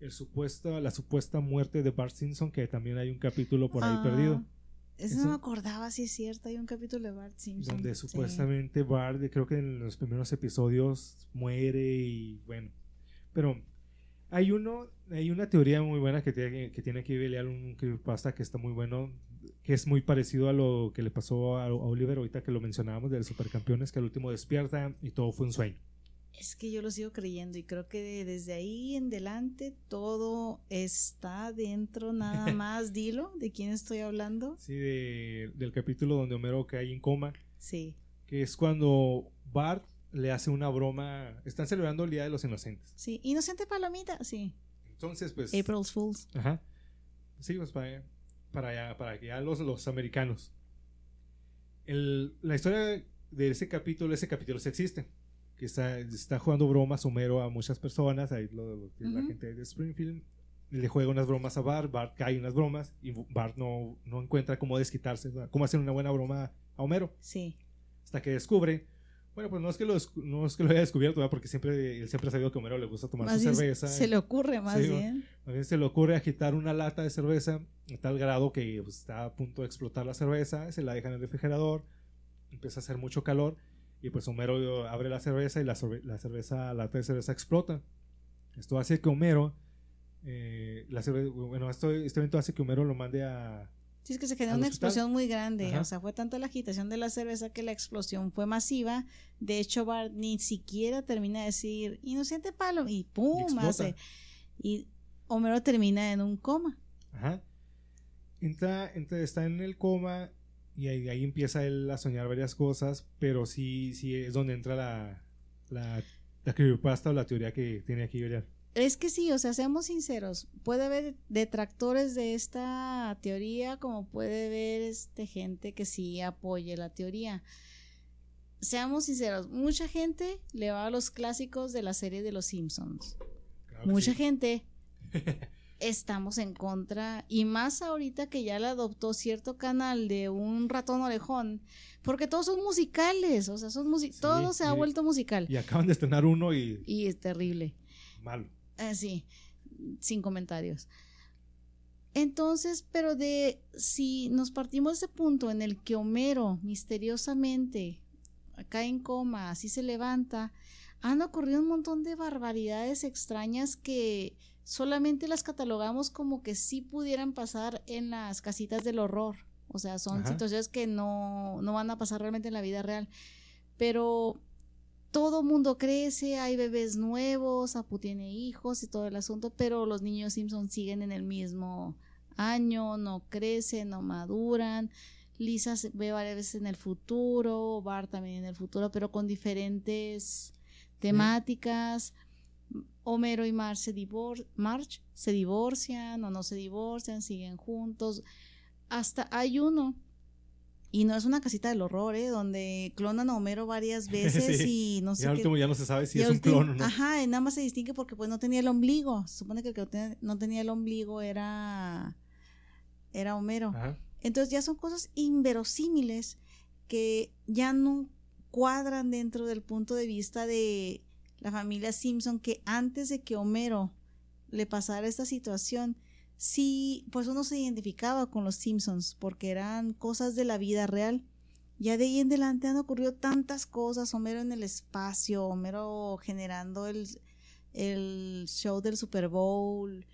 el supuesto, la supuesta muerte de Bart Simpson, que también hay un capítulo por ahí ah, perdido. Eso, no me acordaba, si es cierto, hay un capítulo de Bart Simpson. Donde supuestamente Bart, creo que en los primeros episodios muere y bueno. Pero hay uno, hay una teoría muy buena que tiene que, tiene que ver un creepypasta que está muy bueno, que es muy parecido a lo que le pasó a, Oliver ahorita que lo mencionábamos de los supercampeones, que al último despierta y todo fue un sueño. Es que yo lo sigo creyendo y creo que desde ahí en adelante todo está dentro nada más. Dilo, ¿de quién estoy hablando? Sí, del capítulo donde Homero cae en coma. Sí. Que es cuando Bart le hace una broma. Están celebrando el Día de los Inocentes. Sí, Inocente Palomita, sí. Entonces, pues. April's Fools. Ajá. Sí, pues para, para, para que ya los, los americanos. El, la historia de ese capítulo, ese capítulo sí existe. Que está, está jugando bromas Homero a muchas personas. Ahí lo, la gente de Springfield le juega unas bromas a Bart. Bart cae unas bromas y Bart no, no encuentra cómo desquitarse, cómo hacer una buena broma a Homero. Sí. Hasta que descubre bueno, pues no es que lo, no es que lo haya descubierto, porque siempre, él siempre ha sabido que a Homero le gusta tomar su cerveza. Se le ocurre más bien. Más bien se le ocurre agitar una lata de cerveza a tal grado que pues, está a punto de explotar la cerveza, se la deja en el refrigerador, empieza a hacer mucho calor y pues Homero abre la cerveza y la, la cerveza, lata de cerveza explota. Esto hace que Homero, eh, la bueno, esto, este evento hace que Homero lo mande a, Sí, es que se generó una explosión muy grande. O sea, fue tanta la agitación de la cerveza que la explosión fue masiva. De hecho, Bart ni siquiera termina de decir inocente palo y ¡pum! hace. Y Homero termina en un coma. Ajá. Entra, entra, está en el coma Y ahí, ahí, empieza él a soñar varias cosas, pero sí, sí es donde entra la, la, la creepypasta o la teoría que tiene aquí Belial. Es que sí, o sea, seamos sinceros, puede haber detractores de esta teoría como puede haber este, gente que sí apoye la teoría. Seamos sinceros, mucha gente le va a los clásicos de la serie de los Simpsons. mucha gente estamos en contra y más ahorita que ya le adoptó cierto canal de un ratón orejón, porque todos son musicales, o sea, son todo se ha vuelto musical. Y acaban de estrenar uno y... Y es terrible. Malo. Ah, sí, sin comentarios. Entonces, pero de si nos partimos de ese punto en el que Homero misteriosamente cae en coma, así se levanta, han ocurrido un montón de barbaridades extrañas que solamente las catalogamos como que sí pudieran pasar en las casitas del horror. O sea, son situaciones que no, no van a pasar realmente en la vida real. Pero todo mundo crece, hay bebés nuevos, Apu tiene hijos y todo el asunto, pero los niños Simpson siguen en el mismo año, no crecen, no maduran. Lisa se ve varias veces en el futuro, Bart también en el futuro, pero con diferentes temáticas. Homero y Marge se, Marge se divorcian o no se divorcian, siguen juntos. Hasta hay uno y no es una casita del horror, ¿eh? Donde clonan a Homero varias veces y no sé. Y al último ya no se sabe si es un clon o no. Ajá, nada más se distingue porque pues no tenía el ombligo. Se supone que el que no tenía el ombligo era, era Homero. Entonces ya son cosas inverosímiles que ya no cuadran dentro del punto de vista de la familia Simpson que antes de que Homero le pasara esta situación, sí, pues uno se identificaba con los Simpsons porque eran cosas de la vida real. Ya de ahí en adelante han ocurrido tantas cosas, Homero en el espacio, Homero generando el, el show del Super Bowl.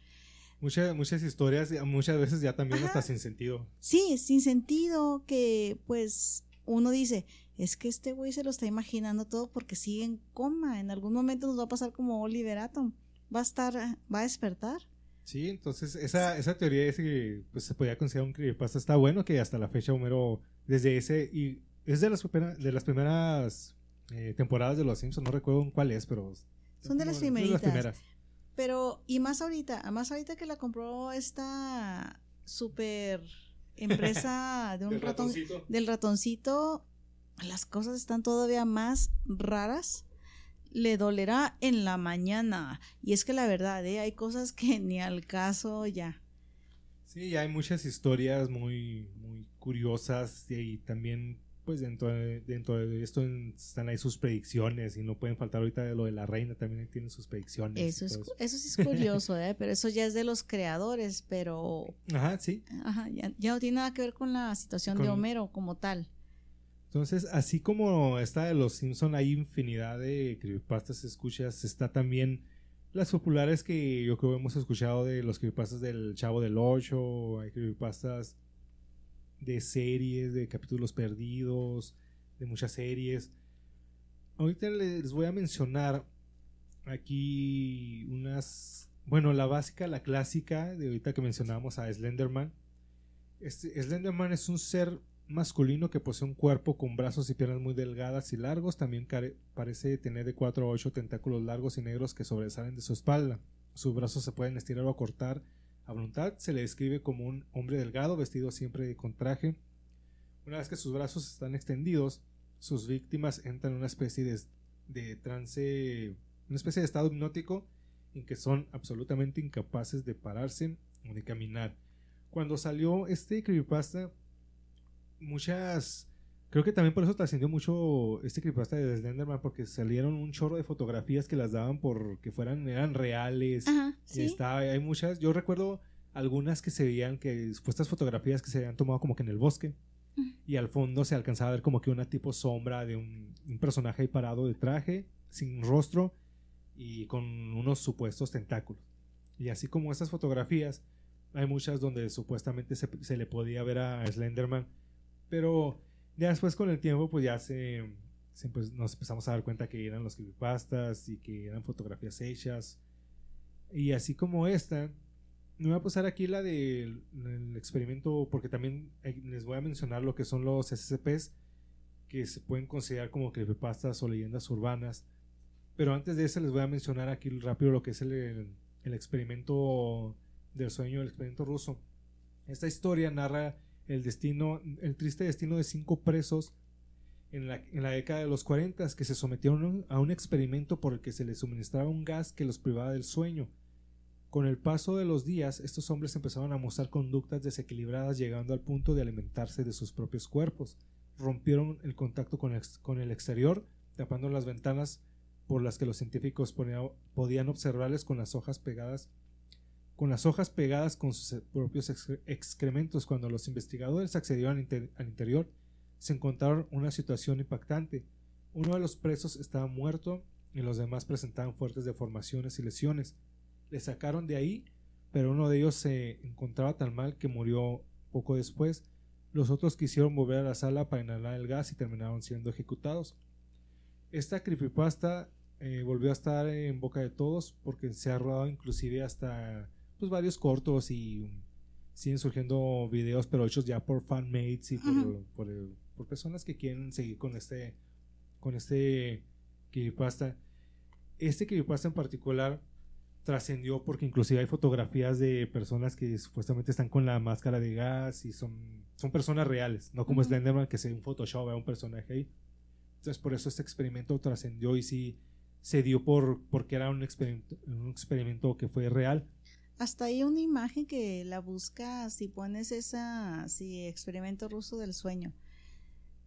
Muchas, muchas historias, muchas veces ya también hasta sin sentido. Sí, sin sentido, que pues uno dice, es que este güey se lo está imaginando todo porque sigue en coma, en algún momento nos va a pasar como Oliver Atom, va a estar, va a despertar. Sí, entonces esa, esa teoría es que pues, se podía considerar un creepypasta. Está bueno que hasta la fecha Homero, desde ese, y es de las, de las primeras eh, temporadas de Los Simpsons, no recuerdo en cuál es, pero... Son de las, primeritas. Pero, y más ahorita, más ahorita que la compró esta super empresa de un ratón, del ratoncito, las cosas están todavía más raras le dolerá en la mañana. Y es que la verdad, ¿eh? hay cosas que ni al caso ya. Sí, hay muchas historias muy, muy curiosas y también pues dentro de, dentro de esto están ahí sus predicciones y no pueden faltar ahorita de lo de la reina, también tienen sus predicciones. Eso, es, eso. sí es curioso, ¿eh? pero eso ya es de los creadores, pero... Ajá, sí. Ajá, ya, no tiene nada que ver con la situación de Homero como tal. Entonces, así como está de los Simpson, hay infinidad de creepypastas escuchas. Está también las populares que yo creo que hemos escuchado de los creepypastas del Chavo del Ocho. Hay creepypastas de series, de capítulos perdidos, de muchas series. Ahorita les voy a mencionar aquí unas. Bueno, la básica, la clásica de ahorita que mencionamos a Slenderman. Este, Slenderman es un ser masculino que posee un cuerpo con brazos y piernas muy delgadas y largos, también parece tener de 4 a 8 tentáculos largos y negros que sobresalen de su espalda. Sus brazos se pueden estirar o acortar a voluntad. Se le describe como un hombre delgado, vestido siempre con traje. Una vez que sus brazos están extendidos, sus víctimas entran en una especie de, de trance, una especie de estado hipnótico en que son absolutamente incapaces de pararse o de caminar. Cuando salió este creepypasta, muchas... Creo que también por eso trascendió mucho este creepypasta de Slenderman, porque salieron un chorro de fotografías que las daban por que fueran, eran reales. y está, hay muchas, yo recuerdo algunas que se veían, que supuestas fotografías que se habían tomado como que en el bosque. Y al fondo se alcanzaba a ver como que una tipo sombra de un, personaje ahí parado de traje, sin rostro y con unos supuestos tentáculos. Y así como estas fotografías, hay muchas donde supuestamente se, se le podía ver a Slenderman pero ya después con el tiempo, pues ya se, pues, nos empezamos a dar cuenta que eran los creepypastas y que eran fotografías hechas. Y así como esta, me voy a pasar aquí la del experimento, porque también les voy a mencionar lo que son los SCPs, que se pueden considerar como creepypastas o leyendas urbanas. Pero antes de eso les voy a mencionar aquí rápido lo que es el, el experimento del sueño, el experimento ruso. Esta historia narra el destino, el triste destino de cinco presos en la, en la, década de los 40 que se sometieron a un experimento por el que se les suministraba un gas que los privaba del sueño. Con el paso de los días, estos hombres empezaron a mostrar conductas desequilibradas llegando al punto de alimentarse de sus propios cuerpos. Rompieron el contacto con el, con el exterior, tapando las ventanas por las que los científicos podían observarles con las hojas pegadas con las hojas pegadas con sus propios excrementos. Cuando los investigadores accedieron al, interior, se encontraron una situación impactante. Uno de los presos estaba muerto y los demás presentaban fuertes deformaciones y lesiones. Le sacaron de ahí, pero uno de ellos se encontraba tan mal que murió poco después. Los otros quisieron volver a la sala para inhalar el gas y terminaron siendo ejecutados. Esta creepypasta eh, volvió a estar en boca de todos porque se ha rodado inclusive hasta pues, varios cortos y siguen surgiendo videos, pero hechos ya por fanmates y por, por, personas que quieren seguir con este con este creepypasta. Este creepypasta en particular trascendió porque inclusive hay fotografías de personas que supuestamente están con la máscara de gas y son, son personas reales, no como Slenderman que se un Photoshop a un personaje ahí. Entonces por eso este experimento trascendió y sí se dio por porque era un experimento, un experimento que fue real hasta hay una imagen que la busca si pones esa, si experimento ruso del sueño.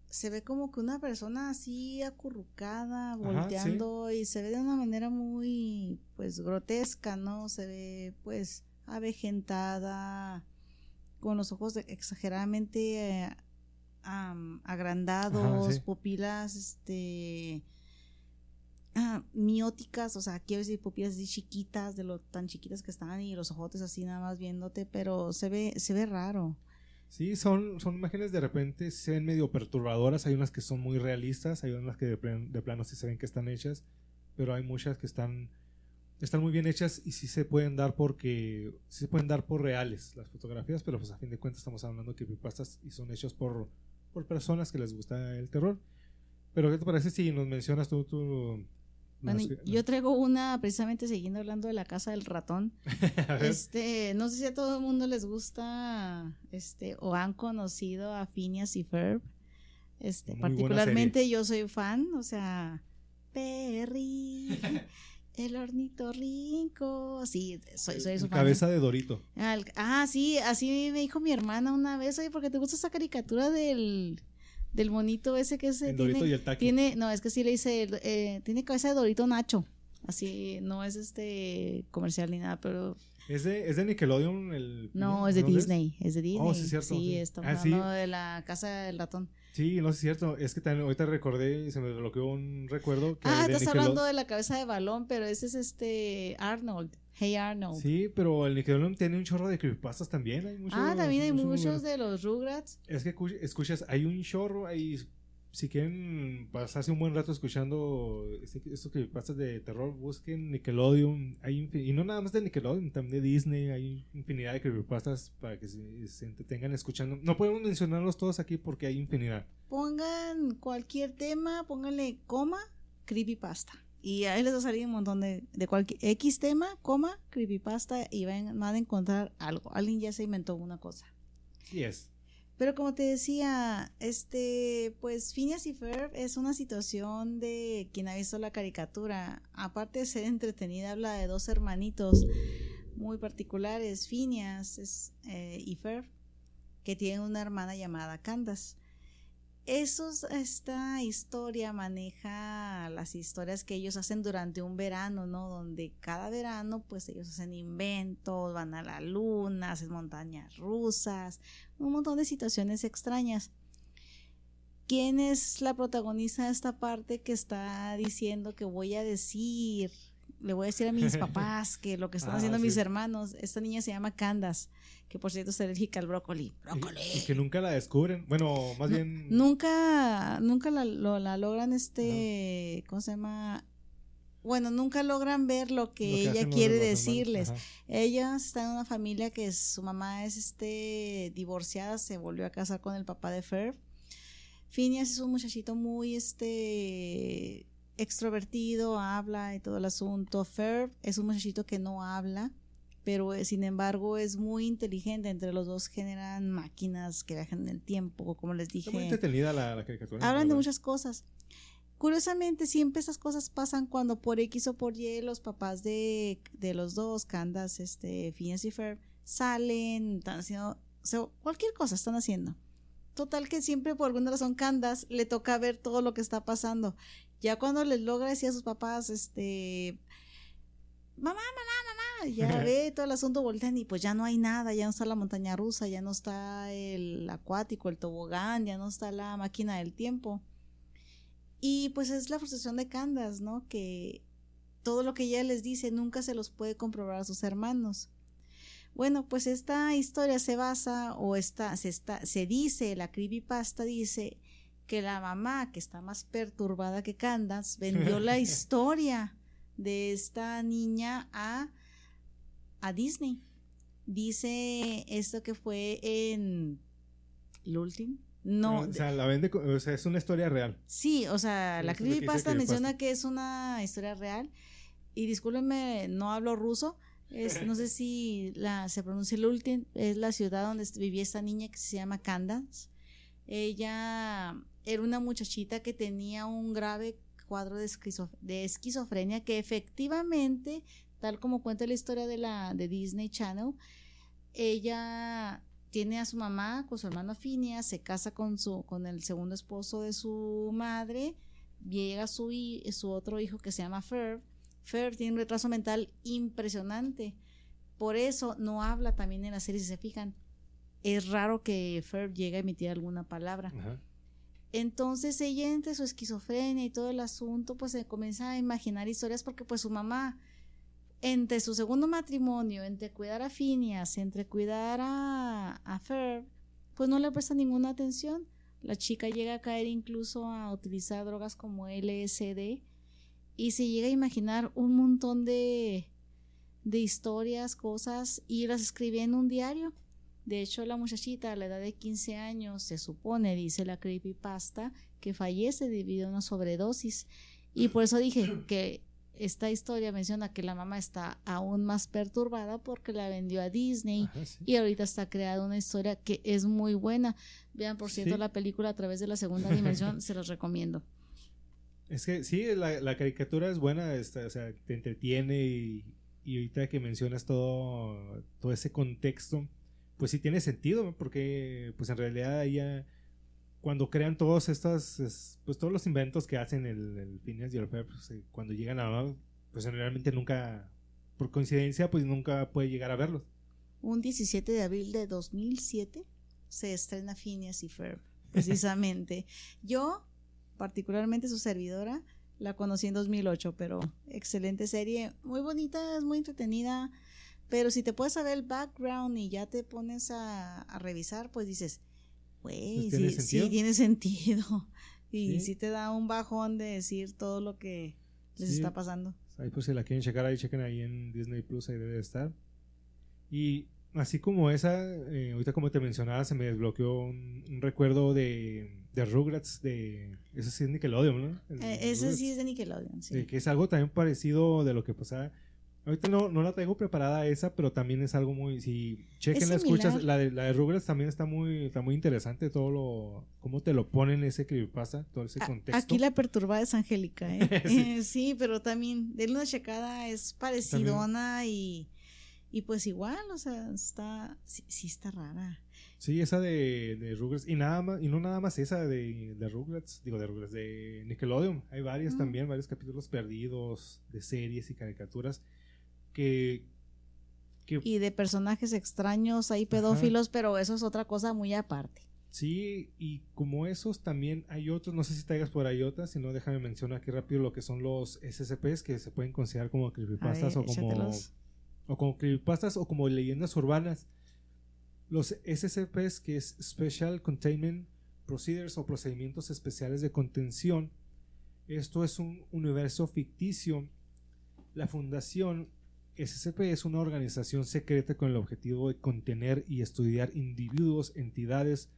Se ve como que una persona así acurrucada, volteando y se ve de una manera muy, pues, grotesca, ¿no? Se ve, pues, avejentada, con los ojos exageradamente eh, agrandados, pupilas, este, Ah, mióticas, o sea, quiero decir pupilas así chiquitas, de lo tan chiquitas que están y los ojotes así nada más viéndote, pero se ve, se ve raro. Sí, son, son imágenes de repente se ven medio perturbadoras, hay unas que son muy realistas, hay unas que de, plano sí se ven que están hechas, pero hay muchas que están, están muy bien hechas y sí se pueden dar porque, sí se pueden dar por reales las fotografías, pero pues a fin de cuentas estamos hablando de pastas y son hechos por, por personas que les gusta el terror. Pero ¿qué te parece si nos mencionas tú, tú bueno, yo traigo una precisamente siguiendo hablando de la casa del ratón. este, no sé si a todo el mundo les gusta este o han conocido a Phineas y Ferb. Este, particularmente yo soy fan, o sea, Perry, el hornito rico, sí, soy, soy su fan. Cabeza de Dorito. ah, sí, así me dijo mi hermana una vez, oye, porque te gusta esa caricatura del del monito ese que es el Dorito tiene, y el taqui. tiene no es que sí le dice eh, tiene cabeza de Dorito Nacho así no es este comercial ni nada pero ¿Es de, ¿Es de Nickelodeon el No, es de Disney, es? de Disney. Oh, sí, es cierto. Sí, está ah, hablando de la casa del ratón. Sí, no es cierto. Es que también ahorita recordé y se me bloqueó un recuerdo. Que ah, estás hablando de la cabeza de balón, pero ese es este Arnold. Hey Arnold. Sí, pero el Nickelodeon tiene un chorro de creepypastas también. Hay muchos, ah, también hay muchos, de los Rugrats. Es que escuchas, hay un chorro, hay si quieren pasarse un buen rato escuchando este, estos creepypastas de terror, busquen Nickelodeon. Hay y no nada más de Nickelodeon, también de Disney. Hay infinidad de creepypastas para que se, se entretengan escuchando. No podemos mencionarlos todos aquí porque hay infinidad. Pongan cualquier tema, pónganle coma, creepypasta. Y ahí les va a salir un montón de, de cualquier X tema, coma, creepypasta y van, van a encontrar algo. Alguien ya se inventó una cosa. Sí es. Pero como te decía, este, pues Phineas y Ferb es una situación de quien ha visto la caricatura. Aparte de ser entretenida, habla de dos hermanitos muy particulares, Phineas eh, y Ferb, que tienen una hermana llamada Candace. Eso, esta historia maneja las historias que ellos hacen durante un verano, ¿no? Donde cada verano, pues ellos hacen inventos, van a la luna, hacen montañas rusas, un montón de situaciones extrañas. ¿Quién es la protagonista de esta parte que está diciendo que voy a decir, le voy a decir a mis papás que lo que están ah, haciendo mis hermanos? Esta niña se llama Candas que por cierto es alérgica al brócoli. ¡Brócoli! Y, que nunca la descubren. Bueno, más bien. Nunca, nunca la, logran, este. ¿Cómo se llama? bueno, nunca logran ver lo que, ella quiere decirles. Ella está en una familia que su mamá es este divorciada, se volvió a casar con el papá de Ferb. Phineas es un muchachito muy este extrovertido, habla y todo el asunto. Ferb es un muchachito que no habla, pero eh, sin embargo es muy inteligente. Entre los dos generan máquinas que viajan en el tiempo, como les dije. muy entretenida la, caricatura. Hablan de muchas cosas. Curiosamente, siempre esas cosas pasan cuando por X o por Y los papás de, los dos, Candace, este, Phineas y Ferb, salen, están haciendo, cualquier cosa están haciendo. Total que siempre por alguna razón Candace le toca ver todo lo que está pasando. Ya cuando les logra decir a sus papás, este, mamá, mamá, mamá, ya ve todo el asunto, voltean y pues ya no hay nada, ya no está la montaña rusa, ya no está el acuático, el tobogán, ya no está la máquina del tiempo. Y pues es la frustración de Candace, ¿no? Que todo lo que ella les dice nunca se los puede comprobar a sus hermanos. Bueno, pues esta historia se basa o está, se, está, se dice, la creepypasta dice que la mamá, que está más perturbada que Candace, vendió la historia de esta niña a, a Disney. Dice esto que fue en Lultim, no. O sea, la vende, o sea, es una historia real. Sí, o sea, la creepypasta menciona que es una historia real. Y discúlpenme, no hablo ruso. Es, no sé si la, se pronuncia Lultin, es la ciudad donde vivía esta niña que se llama Candace. Ella era una muchachita que tenía un grave cuadro de, de esquizofrenia que efectivamente, tal como cuenta la historia de la de Disney Channel, ella tiene a su mamá con su hermano Phineas, se casa con, su, con el segundo esposo de su madre, llega su, su otro hijo que se llama Ferb. Ferb tiene un retraso mental impresionante. Por eso no habla también en la serie, si se fijan. Es raro que Ferb llegue a emitir alguna palabra. Entonces ella entre su esquizofrenia y todo el asunto, pues se comienza a imaginar historias porque pues su mamá entre su segundo matrimonio, entre cuidar a Phineas, entre cuidar a, a Ferb, pues no le presta ninguna atención. La chica llega a caer incluso a utilizar drogas como LSD y se llega a imaginar un montón de, de historias, cosas y las escribía en un diario. De hecho, la muchachita a la edad de 15 años se supone, dice la creepypasta, que fallece debido a una sobredosis. Y por eso dije que esta historia menciona que la mamá está aún más perturbada porque la vendió a Disney y ahorita está creada una historia que es muy buena. Vean, por cierto, la película a través de la segunda dimensión, se los recomiendo. Es que sí, la, caricatura es buena, o sea, te entretiene y, y, ahorita que mencionas todo, todo ese contexto, pues sí tiene sentido, porque pues en realidad ella cuando crean todos estas, pues todos los inventos que hacen el, el Phineas y el Ferb, pues, eh, cuando llegan a, pues realmente nunca, por coincidencia, pues nunca puede llegar a verlos. Un 17 de abril de 2007 se estrena Phineas y Ferb, precisamente. Yo, particularmente su servidora, la conocí en 2008, pero excelente serie, muy bonita, es muy entretenida, pero si te puedes saber el background y ya te pones a, a revisar, pues dices, Güey, pues, sí, tiene sentido. Y ¿Sí? te da un bajón de decir todo lo que les está pasando. Ahí pues si la quieren checar, ahí chequen ahí en Disney Plus, ahí debe estar. Y así como esa, eh, ahorita como te mencionaba, se me desbloqueó un, recuerdo de, de, Rugrats, de... Ese sí es Nickelodeon, ¿no? Eh, ese sí es de Nickelodeon, sí. que es algo también parecido de lo que pasaba Ahorita no, no la tengo preparada esa, pero también es algo muy. Si chequen la escuchas, la de, la de Rugrats también está muy, está muy interesante todo lo. cómo te lo ponen ese pasa todo ese contexto. Aquí la perturbada es Angélica, ¿eh? eh sí. pero también, de una checada es parecidona y. Y pues igual, o sea, está. Sí, está rara. Sí, esa de, de, Rugrats. Y nada más, y no nada más esa de, de Rugrats, digo de Rugrats, de Nickelodeon. Hay varias también, varios capítulos perdidos de series y caricaturas y de personajes extraños, hay pedófilos, pero eso es otra cosa muy aparte. Sí, y como esos también hay otros, no sé si traigas por ahí otras, si no déjame mencionar aquí rápido lo que son los SCPs que se pueden considerar como creepypastas o como o como creepypastas o como leyendas urbanas. Los SCPs que es Special Containment Procedures o procedimientos especiales de contención. Esto es un universo ficticio La Fundación SCP es una organización secreta con el objetivo de contener y estudiar individuos, entidades,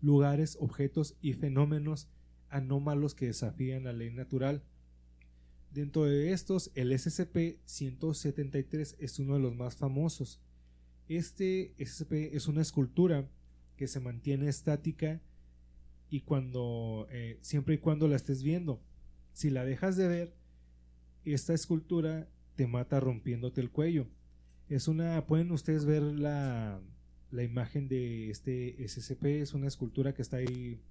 lugares, objetos y fenómenos anómalos que desafían la ley natural. Dentro de estos, el SCP-173 es uno de los más famosos. Este SCP es una escultura que se mantiene estática y cuando eh, siempre y cuando la estés viendo. Si la dejas de ver, esta escultura te mata rompiéndote el cuello. Es una, pueden ustedes ver la, la imagen de este SCP, es una escultura que está ahí.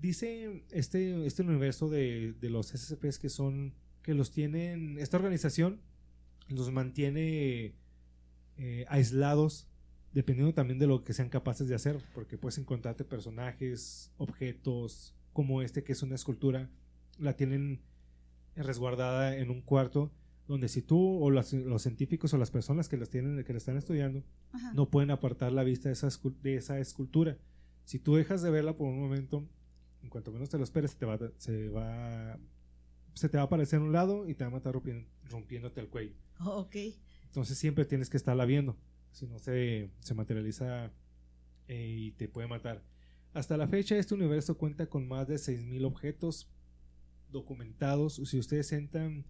Dice este, este universo de, de los SCPs que son, que los tienen, esta organización los mantiene eh, aislados dependiendo también de lo que sean capaces de hacer, porque puedes encontrarte personajes, objetos, como este que es una escultura, la tienen resguardada en un cuarto donde si tú o los, científicos o las personas que las tienen que la están estudiando no pueden apartar la vista de esa, de esa escultura. Si tú dejas de verla por un momento, en cuanto menos te lo esperes, te va, se va se te va a aparecer a un lado y te va a matar rompiéndote el cuello. Oh, ok. Entonces siempre tienes que estarla viendo si no se, se materializa eh, y te puede matar. Hasta la fecha este universo cuenta con más de 6.000 objetos documentados. Si ustedes entran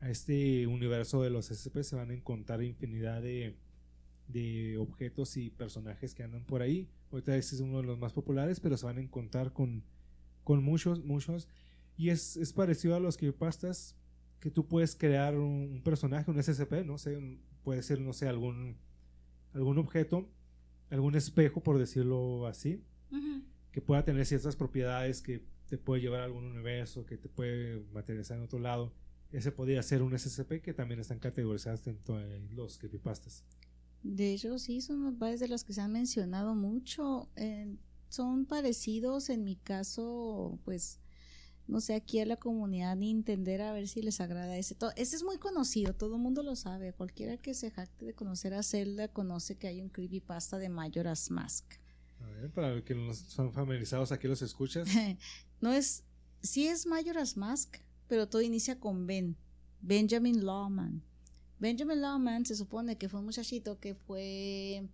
a este universo de los SCP se van a encontrar infinidad de, de objetos y personajes que andan por ahí. Ahorita este es uno de los más populares, pero se van a encontrar con, con muchos, muchos. Y es, es parecido a los creepypastas que tú puedes crear un, personaje, un SCP, no sé, puede ser, no sé, algún algún objeto, algún espejo, por decirlo así, que pueda tener ciertas propiedades que te puede llevar a algún universo, que te puede materializar en otro lado. Ese podría ser un SCP que también están categorizados dentro de los creepypastas. De hecho, sí, son varios de los que se han mencionado mucho. son parecidos, en mi caso, pues no sé, aquí a la comunidad Nintendo a ver si les agrada ese. Todo, ese es muy conocido, todo el mundo lo sabe. Cualquiera que se jacte de conocer a Zelda conoce que hay un creepypasta de Majora's Mask. A ver, para los que no son familiarizados, aquí los escuchas. no es, sí es Majora's Mask, pero todo inicia con Ben, Benjamin Lawman. Benjamin Lawman se supone que fue un muchachito que fue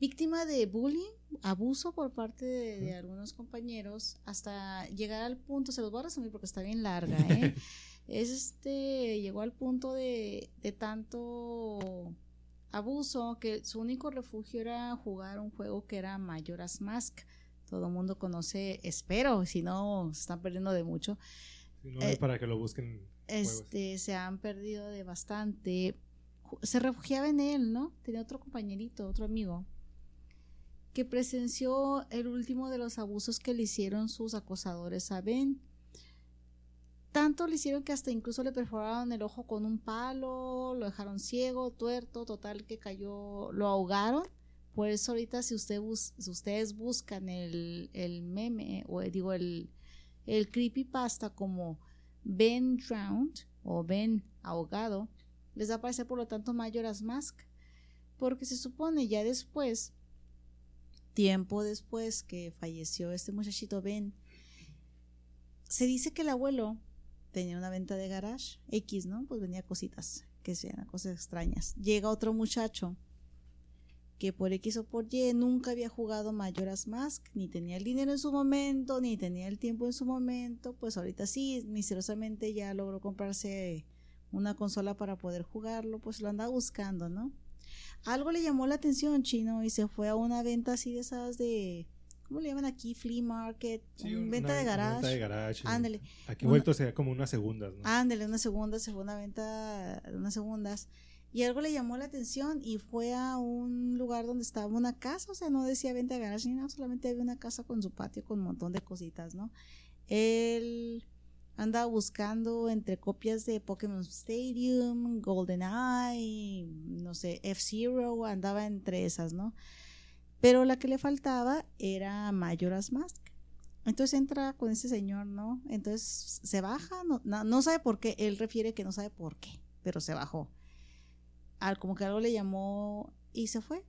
víctima de bullying, abuso por parte de, algunos compañeros, hasta llegar al punto, se los voy a resumir porque está bien larga, ¿eh? es este, llegó al punto de, de tanto abuso que su único refugio era jugar un juego que era Majora's Mask. Todo el mundo conoce, espero, si no se están perdiendo de mucho. No, eh, para que lo busquen. Este, se han perdido de bastante. Se refugiaba en él, ¿no? Tenía otro compañerito, otro amigo que presenció el último de los abusos que le hicieron sus acosadores a Ben. Tanto le hicieron que hasta incluso le perforaron el ojo con un palo, lo dejaron ciego, tuerto, total que cayó, lo ahogaron. Por eso ahorita si, usted si ustedes buscan el, el, meme, o digo el, el creepypasta como Ben drowned o Ben ahogado, les va a aparecer por lo tanto Majora's Mask. Porque se supone ya después tiempo después que falleció este muchachito Ben, se dice que el abuelo tenía una venta de garage X, ¿no? Pues venía cositas, que sean cosas extrañas. Llega otro muchacho que por X o por Y nunca había jugado Majora's Mask, ni tenía el dinero en su momento, ni tenía el tiempo en su momento, pues ahorita sí, misteriosamente ya logró comprarse una consola para poder jugarlo, pues lo anda buscando, ¿no? algo le llamó la atención chino y se fue a una venta así de esas de ¿cómo le llaman aquí? Flea market, venta de garage. Venta de garage. Ándale. Aquí vuelto sería como unas segundas, ¿no? Ándale, unas segundas, se fue a una venta de unas segundas. Y algo le llamó la atención y fue a un lugar donde estaba una casa, o sea, no decía venta garage ni nada, solamente había una casa con su patio con un montón de cositas, ¿no? Él andaba buscando entre copias de Pokémon Stadium, GoldenEye, no sé, F-Zero, andaba entre esas, ¿no? Pero la que le faltaba era Majora's Mask. Entonces entra con ese señor, ¿no? Entonces se baja, no, sabe por qué, él refiere que no sabe por qué, pero se bajó. Al, como que algo le llamó y se fue.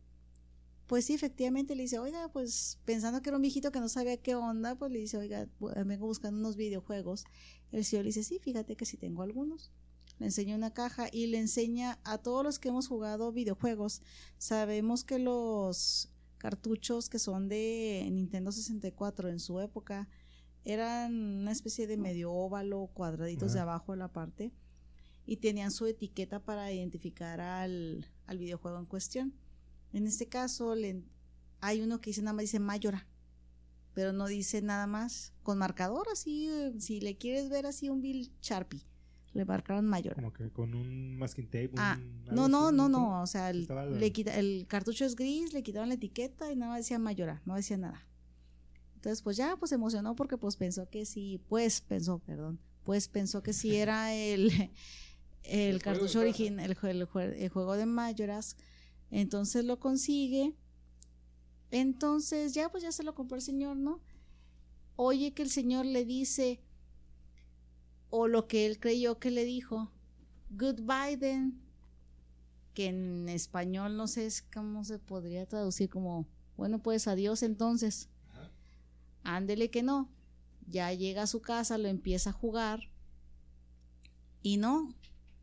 Pues sí, efectivamente le dice, oiga, pues pensando que era un viejito que no sabía qué onda, pues le dice, oiga, vengo buscando unos videojuegos. El señor le dice, sí, fíjate que sí tengo algunos. le enseña una caja y le enseña a todos los que hemos jugado videojuegos. Sabemos que los cartuchos que son de Nintendo 64 en su época eran una especie de medio óvalo, cuadraditos de abajo a la parte y tenían su etiqueta para identificar al, videojuego en cuestión. En este caso hay uno que dice nada más dice Mayora, pero no dice nada más con marcador así, si le quieres ver así un Bill Sharpie le marcaron mayor. Como que con un masking tape. Ah, no, no, no, no, o sea, el, le quita, el cartucho es gris, le quitaron la etiqueta y nada decía mayora, no decía nada. Entonces, pues ya, pues emocionó porque pues pensó que sí, pues pensó, perdón, pues pensó que sí era el, el, cartucho original, el, el, juego de mayoras. Entonces lo consigue. Entonces ya, pues ya se lo compró el señor, ¿no? Oye que el señor le dice, o lo que él creyó que le dijo, goodbye then, que en español no sé cómo se podría traducir como, bueno, pues adiós entonces. Ándele que no. Ya llega a su casa, lo empieza a jugar y no,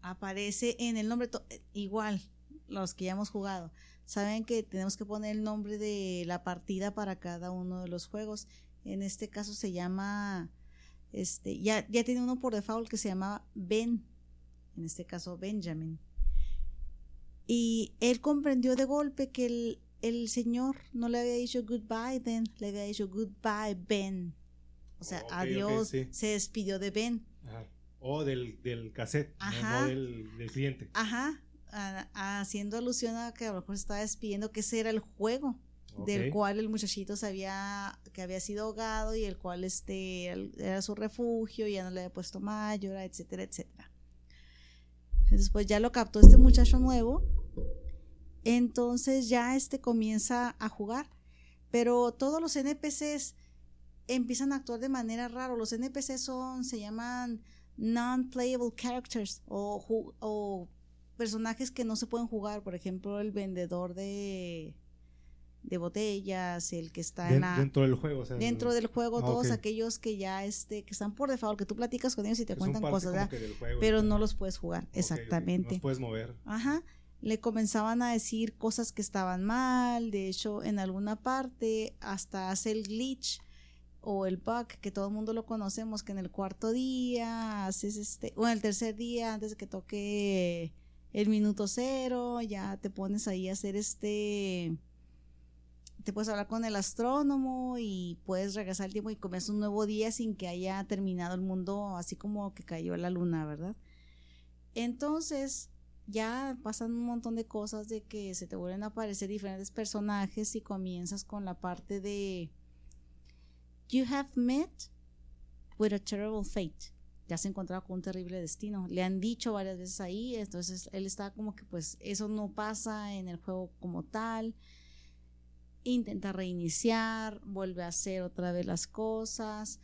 aparece en el nombre igual, los que ya hemos jugado. Saben que tenemos que poner el nombre de la partida para cada uno de los juegos. En este caso se llama este, ya, ya tiene uno por default que se llamaba Ben, en este caso Benjamin. Y él comprendió de golpe que el, el señor no le había dicho goodbye Ben, le había dicho goodbye Ben. O sea, adiós, se despidió de Ben. O del, del cassette, no, del, del, cliente. Ajá, haciendo alusión a que a lo mejor se estaba despidiendo que ese era el juego del cual el muchachito sabía que había sido ahogado y el cual este era su refugio y ya no le había puesto mayor, etcétera, etcétera. Después ya lo captó este muchacho nuevo, entonces ya este comienza a jugar, pero todos los NPCs empiezan a actuar de manera rara. Los NPCs son, se llaman non-playable characters o, o personajes que no se pueden jugar, por ejemplo, el vendedor de de botellas, el que está en dentro del juego, dentro del juego ah, todos aquellos que ya este que están por default, que tú platicas con ellos y te cuentan cosas, pero no los puedes jugar, exactamente. No los puedes mover. Ajá. Le comenzaban a decir cosas que estaban mal, de hecho en alguna parte hasta hace el glitch o el bug que todo el mundo lo conocemos que en el cuarto día haces este o en el tercer día antes de que toque el minuto cero ya te pones ahí a hacer este te puedes hablar con el astrónomo y puedes regresar el tiempo y comienza un nuevo día sin que haya terminado el mundo así como que cayó la luna, ¿verdad? Entonces, ya pasan un montón de cosas de que se te vuelven a aparecer diferentes personajes y comienzas con la parte de You have met with a terrible fate. Ya se encontrado con un terrible destino. Le han dicho varias veces ahí, entonces él está como que pues eso no pasa en el juego como tal intenta reiniciar, vuelve a hacer otra vez las cosas,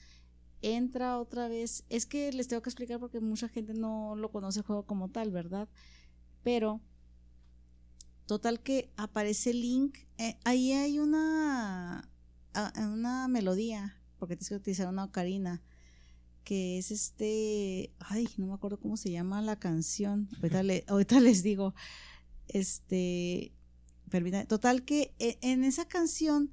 entra otra vez. Es que les tengo que explicar porque mucha gente no lo conoce el juego como tal, ¿verdad? Pero, total que aparece Link. Eh, ahí hay una, una melodía, porque tienes que utilizar una ocarina, que es este. Ay, no me acuerdo cómo se llama la canción. Ahorita, ahorita les digo. Este Total que eh, en esa canción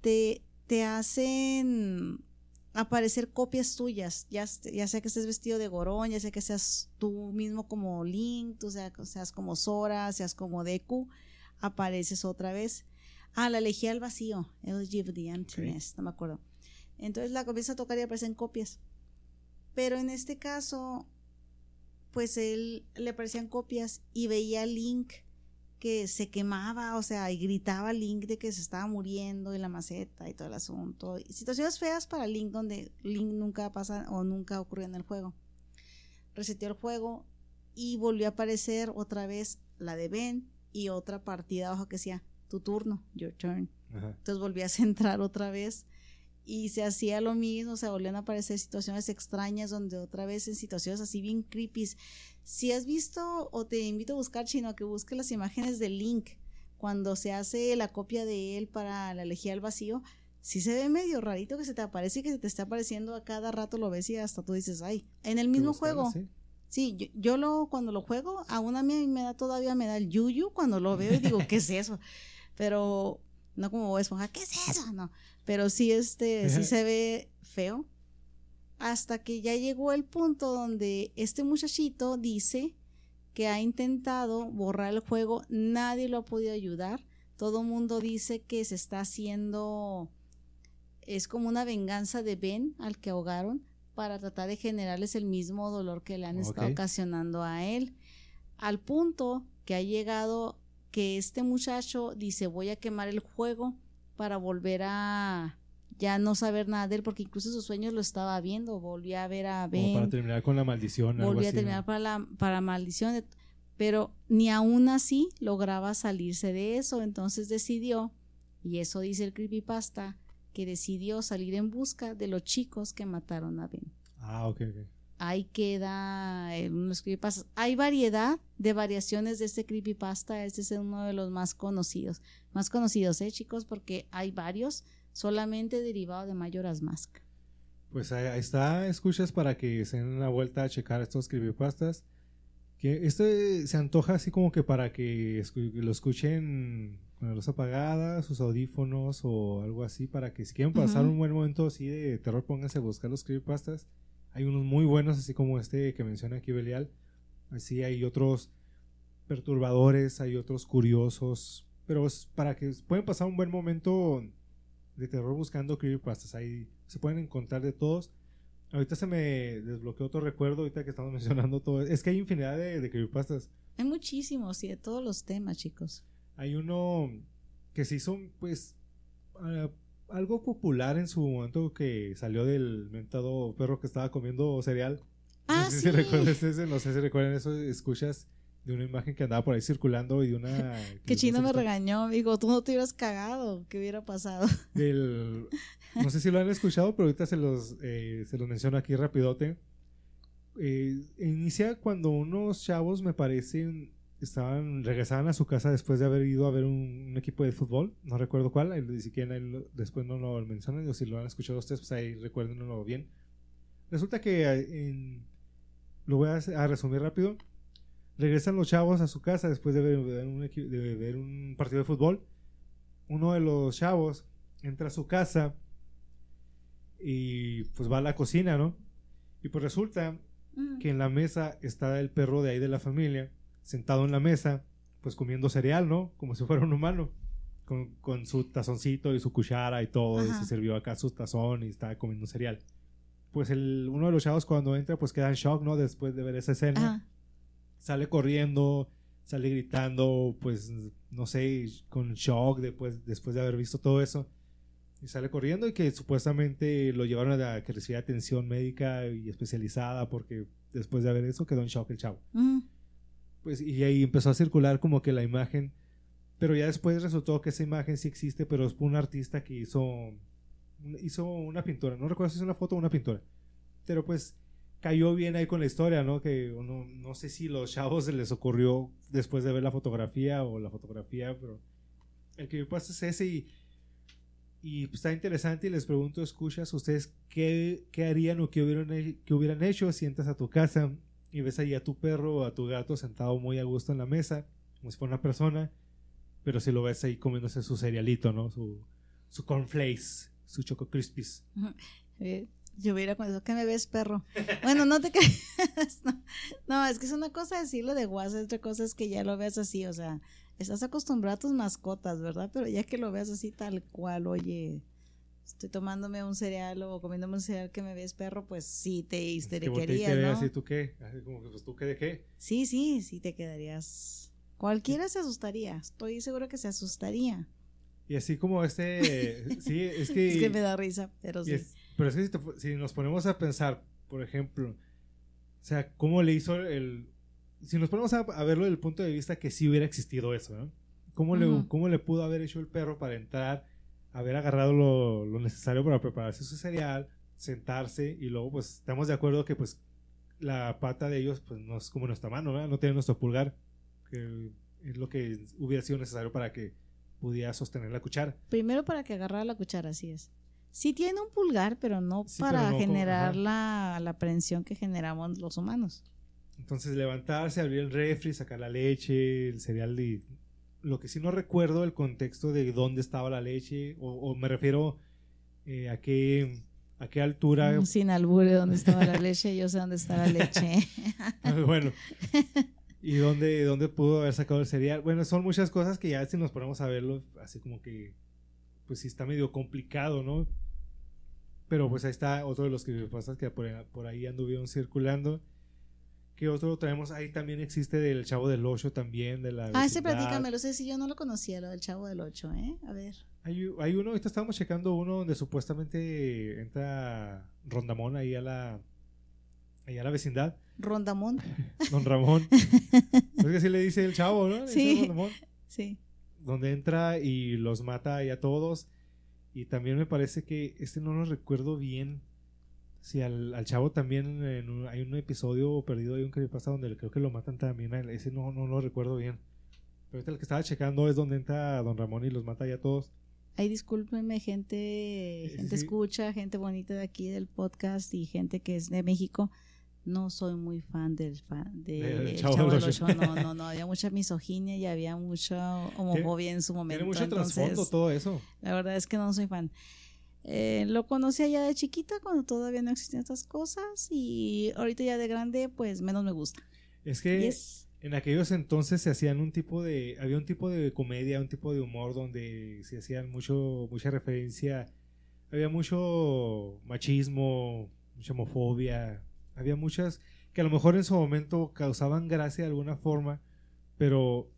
te, te hacen aparecer copias tuyas, ya, ya sea que estés vestido de gorón, ya sea que seas tú mismo como Link, tú seas, seas como Sora, seas como Deku, apareces otra vez. Ah, la elegí al vacío, el Give the Emptiness, no me acuerdo. Entonces la comienza a tocar y aparecen copias. Pero en este caso, pues él le aparecían copias y veía Link que se quemaba, o sea, y gritaba Link de que se estaba muriendo en la maceta y todo el asunto. Y situaciones feas para Link donde Link nunca pasa o nunca ocurrió en el juego. Reseteó el juego y volvió a aparecer otra vez la de Ben y otra partida abajo que decía tu turno, your turn. Entonces volví a centrar otra vez y se hacía lo mismo, o sea, volvían a aparecer situaciones extrañas donde otra vez en situaciones así bien creepy si has visto o te invito a buscar, chino, que busque las imágenes de Link cuando se hace la copia de él para la elegía al vacío, sí se ve medio rarito que se te aparece y que se te está apareciendo a cada rato lo ves y hasta tú dices, ay, en el mismo juego. Sí, yo, yo, lo, cuando lo juego, aún a mí me da todavía me da el yuyu cuando lo veo y digo, ¿qué es eso? Pero no como Esponja, ¿qué es eso? No, pero sí, este, sí se ve feo. Hasta que ya llegó el punto donde este muchachito dice que ha intentado borrar el juego, nadie lo ha podido ayudar. Todo el mundo dice que se está haciendo, es como una venganza de Ben al que ahogaron para tratar de generarles el mismo dolor que le han estado ocasionando a él. Al punto que ha llegado que este muchacho dice voy a quemar el juego para volver a ya no saber nada de él porque incluso sus sueños lo estaba viendo, volvía a ver a Ben. para terminar con la maldición. Volvía a terminar para la para maldición, pero ni aún así lograba salirse de eso, entonces decidió, y eso dice el creepypasta, que decidió salir en busca de los chicos que mataron a Ben. Ah, ok, ok. Ahí queda unos creepypastas. Hay variedad de variaciones de este creepypasta. Este es uno de los más conocidos. Más conocidos, ¿eh, chicos? Porque hay varios solamente derivado de Mayoras Mask. Pues ahí, está, escuchas para que se den una vuelta a checar estos creepypastas. Que este se antoja así como que para que lo escuchen con la luz apagada, sus audífonos o algo así, para que si quieren pasar un buen momento así de terror, pónganse a buscar los creepypastas. Hay unos muy buenos, así como este que menciona aquí Belial. Así hay otros perturbadores, hay otros curiosos, pero es para que pueden pasar un buen momento de terror buscando creepypastas. Ahí se pueden encontrar de todos. Ahorita se me desbloqueó otro recuerdo, ahorita que estamos mencionando todo. Es que hay infinidad de, de creepypastas. Hay muchísimos y de todos los temas, chicos. Hay uno que se hizo, pues, algo popular en su momento que salió del mentado perro que estaba comiendo cereal. Ah, no sé sí. si recuerdas ese, no sé si recuerdan eso, escuchas de una imagen que andaba por ahí circulando y de una... que Chino me regañó, digo, tú no te hubieras cagado, ¿qué hubiera pasado? Del, no sé si lo han escuchado, pero ahorita se los, eh, se los menciono aquí rapidote. Eh, inicia cuando unos chavos, me parecen, estaban regresaban a su casa después de haber ido a ver un, equipo de fútbol, no recuerdo cuál, ni siquiera después no lo mencionan, o si lo han escuchado ustedes, pues ahí recuérdenlo bien. Resulta que en, lo voy a, a, resumir rápido. Regresan los chavos a su casa después de ver, un, de ver un partido de fútbol. Uno de los chavos entra a su casa y pues va a la cocina, ¿no? Y pues resulta mm. que en la mesa está el perro de ahí de la familia sentado en la mesa, pues comiendo cereal, ¿no? Como si fuera un humano. Con, con su tazoncito y su cuchara y todo, y se sirvió acá su tazón y estaba comiendo cereal. Pues el, uno de los chavos cuando entra, pues queda en shock, ¿no? Después de ver esa escena. Ajá. Sale corriendo, sale gritando, pues, no sé, con shock después, después de haber visto todo eso. Y sale corriendo y que supuestamente lo llevaron a que recibiera atención médica y especializada porque después de ver eso quedó en shock el chavo. Mm. Pues, y ahí empezó a circular como que la imagen, pero ya después resultó que esa imagen sí existe, pero es un artista que hizo, hizo una pintura, no recuerdo si es una foto o una pintura, pero pues cayó bien ahí con la historia, ¿no? Que uno, no sé si los chavos se les ocurrió después de ver la fotografía o la fotografía, pero el que pasa es ese y, y pues, está interesante y les pregunto, escuchas, ustedes qué, qué harían o qué hubieran, qué hubieran hecho si entras a tu casa y ves ahí a tu perro o a tu gato sentado muy a gusto en la mesa, como si fuera una persona, pero si lo ves ahí comiéndose su cerealito, ¿no? Su, su cornflakes, su choco crispies. Eh, yo hubiera con eso, ¿qué me ves, perro? Bueno, no te creas. No, no, es que es una cosa decirlo de WhatsApp, otra cosa es que ya lo veas así, o sea, estás acostumbrado a tus mascotas, ¿verdad? Pero ya que lo veas así tal cual, oye, estoy tomándome un cereal o comiéndome un cereal que me ves perro, pues sí te histeriquería, ¿no? Así, ¿tú qué? Así como que, pues, ¿tú qué de qué? Sí, sí, sí te quedarías... Cualquiera se asustaría, estoy seguro que se asustaría. Y así como este... sí, es que... Es que me da risa, pero sí. Es, pero es que si, te, si, nos ponemos a pensar, por ejemplo, o sea, ¿cómo le hizo el... Si nos ponemos a, a verlo desde el punto de vista que sí hubiera existido eso, ¿no? ¿Cómo, uh -huh. le, ¿Cómo le pudo haber hecho el perro para entrar haber agarrado lo, lo, necesario para prepararse su cereal, sentarse y luego pues estamos de acuerdo que pues la pata de ellos pues no es como nuestra mano, ¿verdad? no tiene nuestro pulgar, que es lo que hubiera sido necesario para que pudiera sostener la cuchara. Primero para que agarrara la cuchara, así es. Sí tiene un pulgar, pero no sí, para pero no generar como, la, la, prensión que generamos los humanos. Entonces levantarse, abrir el refri, sacar la leche, el cereal de... Lo que sí no recuerdo el contexto de dónde estaba la leche, o, me refiero eh, a qué a qué altura. Mm, sin albure dónde estaba la leche, yo sé dónde estaba la leche. bueno. ¿Y dónde, dónde pudo haber sacado el cereal? Bueno, son muchas cosas que ya si nos ponemos a verlo, así como que, pues sí está medio complicado, ¿no? Pero pues ahí está otro de los que pasa que por, por ahí anduvieron circulando. ¿Qué otro traemos? Ahí también existe del Chavo del Ocho también, de la Ah, ese platícame, lo sé si yo no lo conocía, lo del Chavo del Ocho, ¿eh? A ver. Hay, hay uno, ahorita estábamos checando uno donde supuestamente entra Rondamón ahí a la, ahí a la vecindad. Rondamón. Don Ramón. es que así le dice el chavo, ¿no? sí. Sí. Donde entra y los mata ahí a todos. Y también me parece que este no lo recuerdo bien. Si al, al chavo también hay un episodio perdido, hay un que pasa donde creo que lo matan también. Ese no, no lo recuerdo bien. Pero este el que estaba checando es donde entra Don Ramón y los mata ya todos. Ay, discúlpenme, gente, gente escucha, gente bonita de aquí del podcast y gente que es de México. No soy muy fan del fan de, Chavo, No, no, no. Había mucha misoginia y había mucha homofobia en su momento. Tiene mucho trasfondo todo eso. La verdad es que no soy fan. Eh, lo conocí allá de chiquita cuando todavía no existían estas cosas y ahorita ya de grande pues menos me gusta. Es que en aquellos entonces se hacían un tipo de había un tipo de comedia, un tipo de humor donde se hacían mucho mucha referencia, había mucho machismo, mucha homofobia, había muchas que a lo mejor en su momento causaban gracia de alguna forma, pero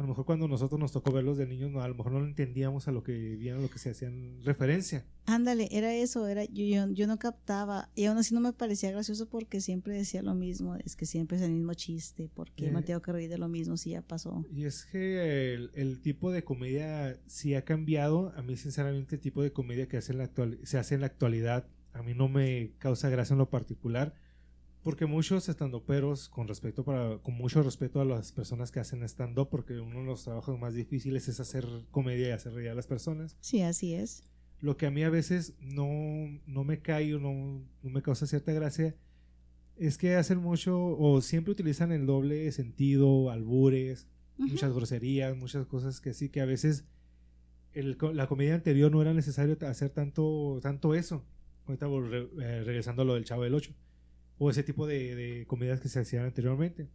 a lo mejor cuando nosotros nos tocó verlos de niños, no, a lo mejor no lo entendíamos a lo que vivían, a lo que se hacían referencia. Ándale, era eso, era yo, yo, no captaba, y aún así no me parecía gracioso porque siempre decía lo mismo, es que siempre es el mismo chiste, porque qué me tengo que reír de lo mismo si ya pasó. Y es que el, tipo de comedia sí ha cambiado, a mí sinceramente el tipo de comedia que hace en la actual, se hace en la actualidad, a mí no me causa gracia en lo particular, porque muchos estandoperos, con respecto para, con mucho respeto a las personas que hacen stand-up, porque uno de los trabajos más difíciles es hacer comedia y hacer reír a las personas. Sí, así es. Lo que a mí a veces no, no me cae o no, no me causa cierta gracia es que hacen mucho o siempre utilizan el doble sentido, albures, muchas groserías, muchas cosas que sí, que a veces el, la comedia anterior no era necesario hacer tanto, tanto eso. Ahorita eh, regresando a lo del Chavo del Ocho o ese tipo de, de comedias que se hacían anteriormente.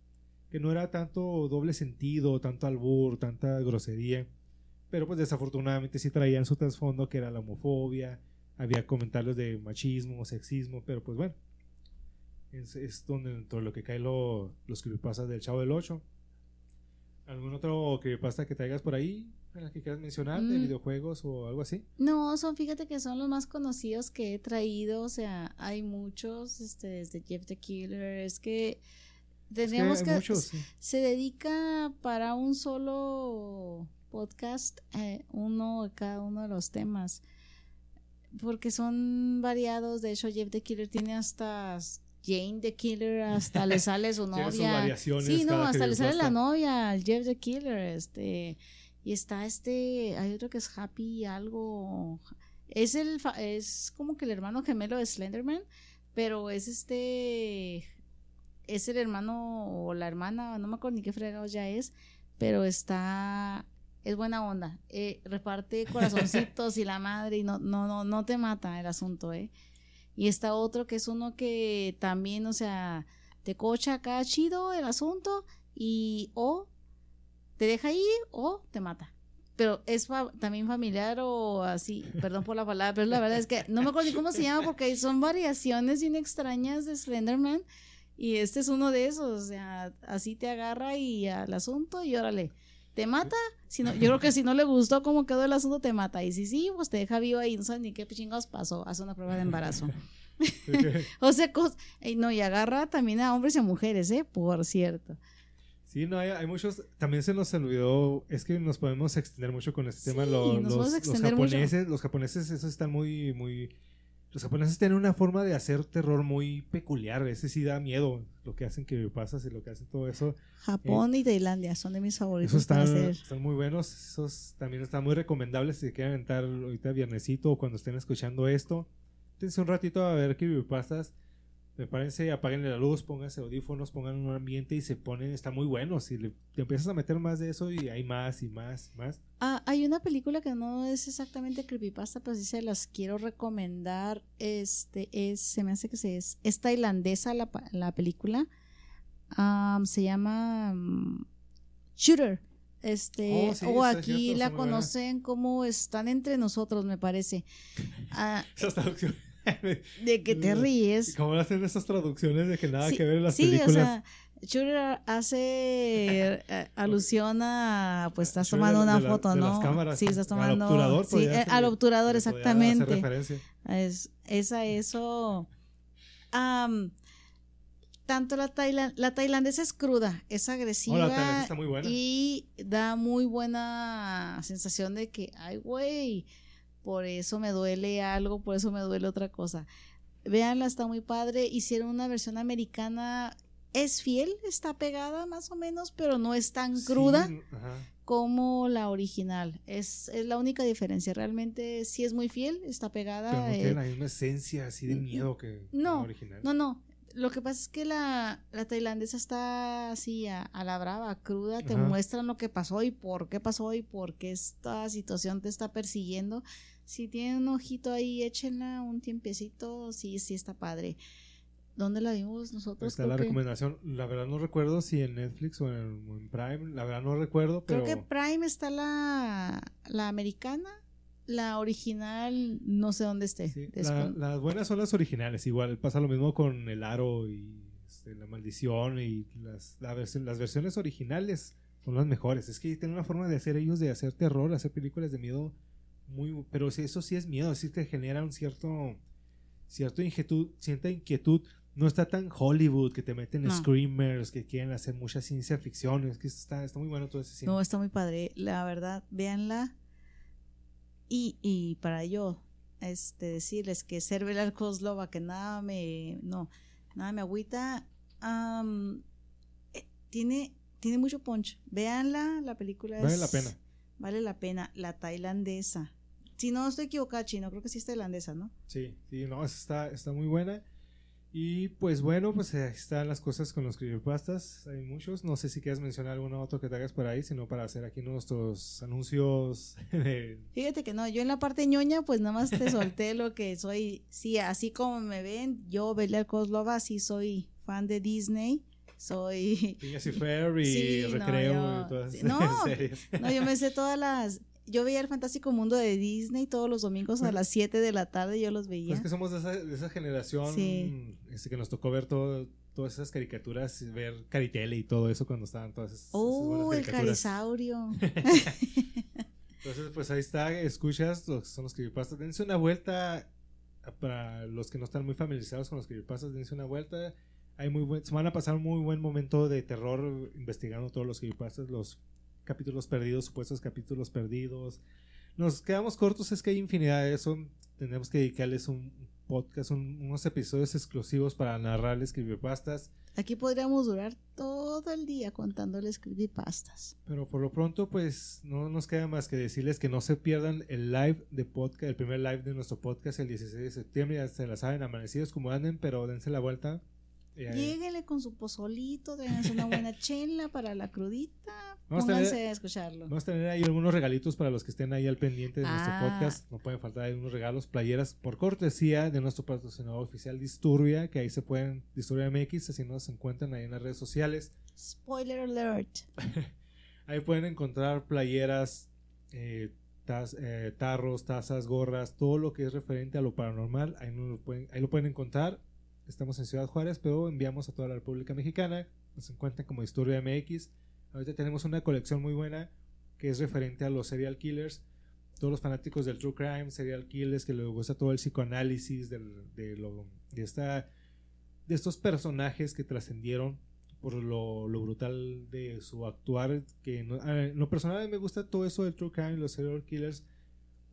Que no era tanto doble sentido, tanto albur, tanta grosería. Pero pues desafortunadamente sí traían su trasfondo que era la homofobia, había comentarios de machismo, sexismo, pero pues bueno. Es, es donde dentro de lo que cae lo, los creepypastas del Chavo del 8. ¿Algún otro creepypasta que traigas por ahí? que quieras mencionar de mm. videojuegos o algo así? No, son, fíjate que son los más conocidos que he traído, o sea, hay muchos, este, desde Jeff the Killer, es que tendríamos que, se dedica para un solo podcast, eh, uno de cada uno de los temas, porque son variados, de hecho Jeff the Killer tiene hasta Jane the Killer hasta le sale su novia. sí, no, hasta le sale la novia al Jeff the Killer, este y está este, hay otro que es Happy algo. Es el es como que el hermano gemelo de Slenderman, pero es este es el hermano o la hermana, no me acuerdo ni qué fregados ya es, pero está es buena onda. Eh, reparte corazoncitos y la madre y no no no no te mata el asunto, eh. Y está otro que es uno que también, o sea, te cocha acá chido el asunto y o te deja ir o te mata. Pero es también familiar o así, perdón por la palabra, pero la verdad es que no me acuerdo ni cómo se llama porque son variaciones bien extrañas de Slenderman y este es uno de esos, o sea, así te agarra y al asunto y órale, te mata, si no, yo creo que si no le gustó cómo quedó el asunto te mata y si sí, pues te deja vivo ahí, no sabes ni qué chingados pasó, hace una prueba de embarazo. o sea, no, y agarra también a hombres y a mujeres, ¿eh? Por cierto. Sí, no, hay, muchos. También se nos olvidó. Es que nos podemos extender mucho con este tema. Los, los, japoneses, los japoneses, esos están muy, muy. Los japoneses tienen una forma de hacer terror muy peculiar. Ese sí da miedo. Lo que hacen que pasas y lo que hacen todo eso. Japón eh, y Tailandia son de mis favoritos. Esos están, están muy buenos. Esos también están muy recomendables si quieren entrar ahorita viernesito o cuando estén escuchando esto. Dense un ratito a ver qué pasas Prepárense, apaguen la luz, pónganse audífonos, pongan un ambiente y se ponen, está muy bueno. Si le, te empiezas a meter más de eso y hay más y más y más. Ah, hay una película que no es exactamente creepypasta, pero sí se las quiero recomendar. Este es, se me hace que se es, es tailandesa la, la película. se llama um, Shooter. Este, oh, o aquí la conocen como están entre nosotros, me parece. Ah, de que te ríes. ¿Cómo hacen esas traducciones de que nada que ver en las películas? Sí, o sea, Shooter hace eh, alusión a, pues estás tomando una foto, ¿no? Sí, estás tomando. Al obturador, sí, eh, al obturador, exactamente. Es, es a eso. tanto la, la tailandesa es cruda, es agresiva. Oh, está muy buena. Y da muy buena sensación de que, ay, güey por eso me duele algo, por eso me duele otra cosa. Veanla, está muy padre. Hicieron una versión americana, es fiel, está pegada más o menos, pero no es tan cruda como la original. Es, es, la única diferencia. Realmente sí es muy fiel, está pegada. Pero no tiene la misma esencia así de miedo que no, la original. No, no. Lo que pasa es que la, la tailandesa está así a, la brava, cruda, te muestran lo que pasó y por qué pasó y por qué esta situación te está persiguiendo si tienen un ojito ahí, échenla un tiempecito, sí, sí está padre. ¿Dónde la vimos nosotros? Está la recomendación. La verdad no recuerdo si en Netflix o en, Prime. La verdad no recuerdo, pero... Creo que Prime está la, la americana. La original no sé dónde esté. las buenas son las originales. Igual pasa lo mismo con El Aro y este, La Maldición y las, las versiones originales son las mejores. Es que tienen una forma de hacer ellos de hacer terror, hacer películas de miedo muy, pero eso sí es miedo, sí te genera un cierto, cierto inquietud, cierta inquietud. No está tan Hollywood que te meten screamers, que quieren hacer mucha ciencia ficción. Es que está, está muy bueno todo ese cine. No, está muy padre. La verdad, véanla. Y, y para yo este, decirles que Cervelar Kozlova, que nada me, no, nada me agüita, eh, tiene, tiene mucho punch. Véanla, la película Vale la pena. Vale la pena. La tailandesa. Si no estoy equivocada, chino, creo que sí es tailandesa, ¿no? Sí, sí, no, está, está muy buena. Y pues bueno, pues están las cosas con los creepypastas. Hay muchos. No sé si quieres mencionar alguno otro que te hagas por ahí, sino para hacer aquí nuestros anuncios. Fíjate que no, yo en la parte ñoña, pues nada más te solté lo que soy. Sí, así como me ven, yo, Belia Kozlova, sí soy fan de Disney. Soy. Phineas y y Recreo y todas esas series. No, yo me sé todas las yo veía el Fantástico Mundo de Disney todos los domingos a las 7 de la tarde, yo los veía. Pues que somos de esa, de esa generación este, que nos tocó ver todo, todas esas caricaturas, ver Caritele y todo eso cuando estaban todas esas. ¡Oh, el carisaurio! Entonces, pues ahí está, escuchas los, son los creepypastas. Dense una vuelta, para los que no están muy familiarizados con los creepypastas, dense una vuelta. Hay muy buen, se van a pasar un muy buen momento de terror investigando todos los creepypastas, los capítulos perdidos, supuestos capítulos perdidos. Nos quedamos cortos, es que hay infinidad de eso. Tenemos que dedicarles un podcast, unos episodios exclusivos para narrarles creepypastas. Aquí podríamos durar todo el día contándoles creepypastas. Pero por lo pronto, pues no nos queda más que decirles que no se pierdan el live de podcast, el primer live de nuestro podcast el 16 de septiembre. Ya se la saben, amanecidos como anden, pero dense la vuelta. Lléguele con su pozolito, dense una buena chela para la crudita Vamos a, escucharlo. Vamos a tener ahí algunos regalitos para los que estén ahí al pendiente de nuestro ah. podcast. No pueden faltar ahí unos regalos, playeras por cortesía de nuestro patrocinador oficial Disturbia, que ahí se pueden, Disturbia MX, así nos encuentran ahí en las redes sociales. Spoiler alert. ahí pueden encontrar playeras, eh, eh, tarros, tazas, gorras, todo lo que es referente a lo paranormal. Ahí, lo pueden, ahí lo pueden encontrar. Estamos en Ciudad Juárez, pero enviamos a toda la República Mexicana. Nos encuentran como Disturbia MX Ahorita tenemos una colección muy buena que es referente a los serial killers. Todos los fanáticos del true crime, serial killers, que les gusta todo el psicoanálisis de, lo, de, esta, de estos personajes que trascendieron por lo, brutal de su actuar. Que en lo personal me gusta todo eso del true crime, los serial killers,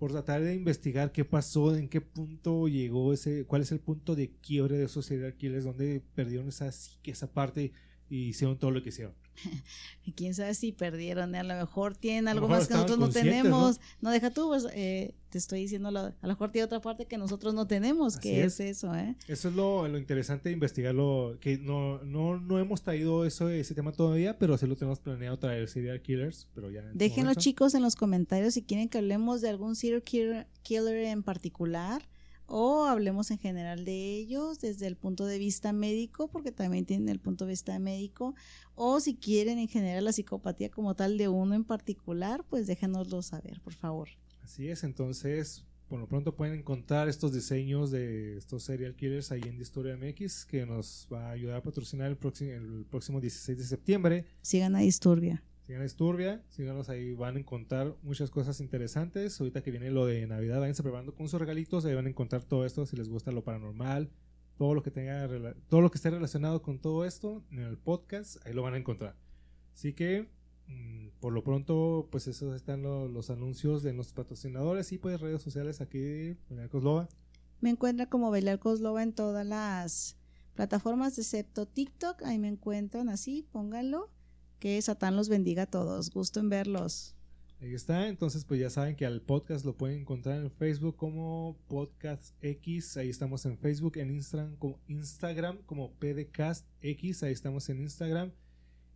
por tratar de investigar qué pasó, en qué punto llegó ese, cuál es el punto de quiebre de esos serial killers, donde perdieron esa esa parte y hicieron todo lo que hicieron. Quién sabe si perdieron, ¿eh? a lo mejor tienen algo más que nosotros no tenemos. ¿no? deja tú, pues, eh, te estoy diciendo, a lo mejor tiene otra parte que nosotros no tenemos, que es. eso, ¿eh? Eso es lo, lo, interesante de investigarlo, que no, no, no hemos traído eso, ese tema todavía, pero sí lo tenemos planeado traer serial killers, pero ya. Déjenlo chicos en los comentarios si quieren que hablemos de algún serial killer en particular o hablemos en general de ellos desde el punto de vista médico, porque también tienen el punto de vista médico, o si quieren en general la psicopatía como tal de uno en particular, pues déjenoslo saber, por favor. Así es, entonces, por lo pronto pueden encontrar estos diseños de estos serial killers ahí en Distoria MX, que nos va a ayudar a patrocinar el próximo, el próximo 16 de septiembre. Sigan a Disturbia. Sigan a Disturbia, síganos ahí, van a encontrar muchas cosas interesantes. Ahorita que viene lo de Navidad, váyanse preparando con sus regalitos, ahí van a encontrar todo esto si les gusta lo paranormal, todo lo que tenga todo lo que esté relacionado con todo esto en el podcast, ahí lo van a encontrar. Así que mm, por lo pronto, pues esos están los anuncios de nuestros patrocinadores y pues redes sociales aquí Belial Coslova. Me encuentra como Belial Coslova en todas las plataformas excepto TikTok, ahí me encuentran así, pónganlo. Que Satán los bendiga a todos. Gusto en verlos. Ahí está, entonces pues ya saben que al podcast lo pueden encontrar en Facebook como Podcast X, ahí estamos en Facebook, en Instagram como, Instagram como PDCast X, ahí estamos en Instagram.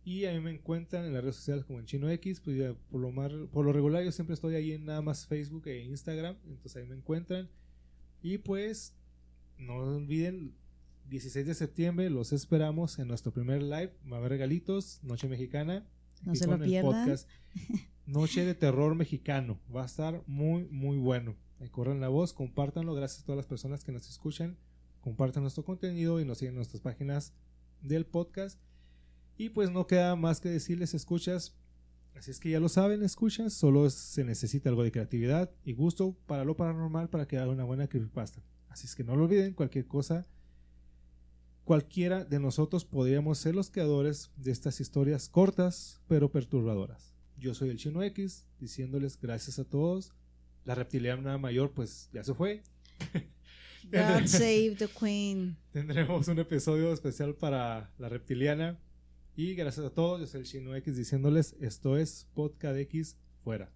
Y ahí me encuentran en las redes sociales como en Chino X, pues ya por lo, mar, por lo regular yo siempre estoy ahí en nada más Facebook e Instagram, entonces ahí me encuentran. Y pues no olviden 16 de septiembre los esperamos en nuestro primer live. Va a haber regalitos, Noche Mexicana. No se lo pierdan. Noche de Terror Mexicano. Va a estar muy, muy bueno. corran la voz, compártanlo. Gracias a todas las personas que nos escuchan. Compartan nuestro contenido y nos siguen en nuestras páginas del podcast. Y pues no queda más que decirles, escuchas. Así es que ya lo saben, escuchas. Solo se necesita algo de creatividad y gusto para lo paranormal para que haga una buena creepypasta. Así es que no lo olviden, cualquier cosa cualquiera de nosotros podríamos ser los creadores de estas historias cortas pero perturbadoras. Yo soy el Chino X, diciéndoles gracias a todos. La reptiliana mayor pues ya se fue. God save the queen. Tendremos un episodio especial para la reptiliana. Y gracias a todos, yo soy el Chino X diciéndoles esto es Podcast X fuera.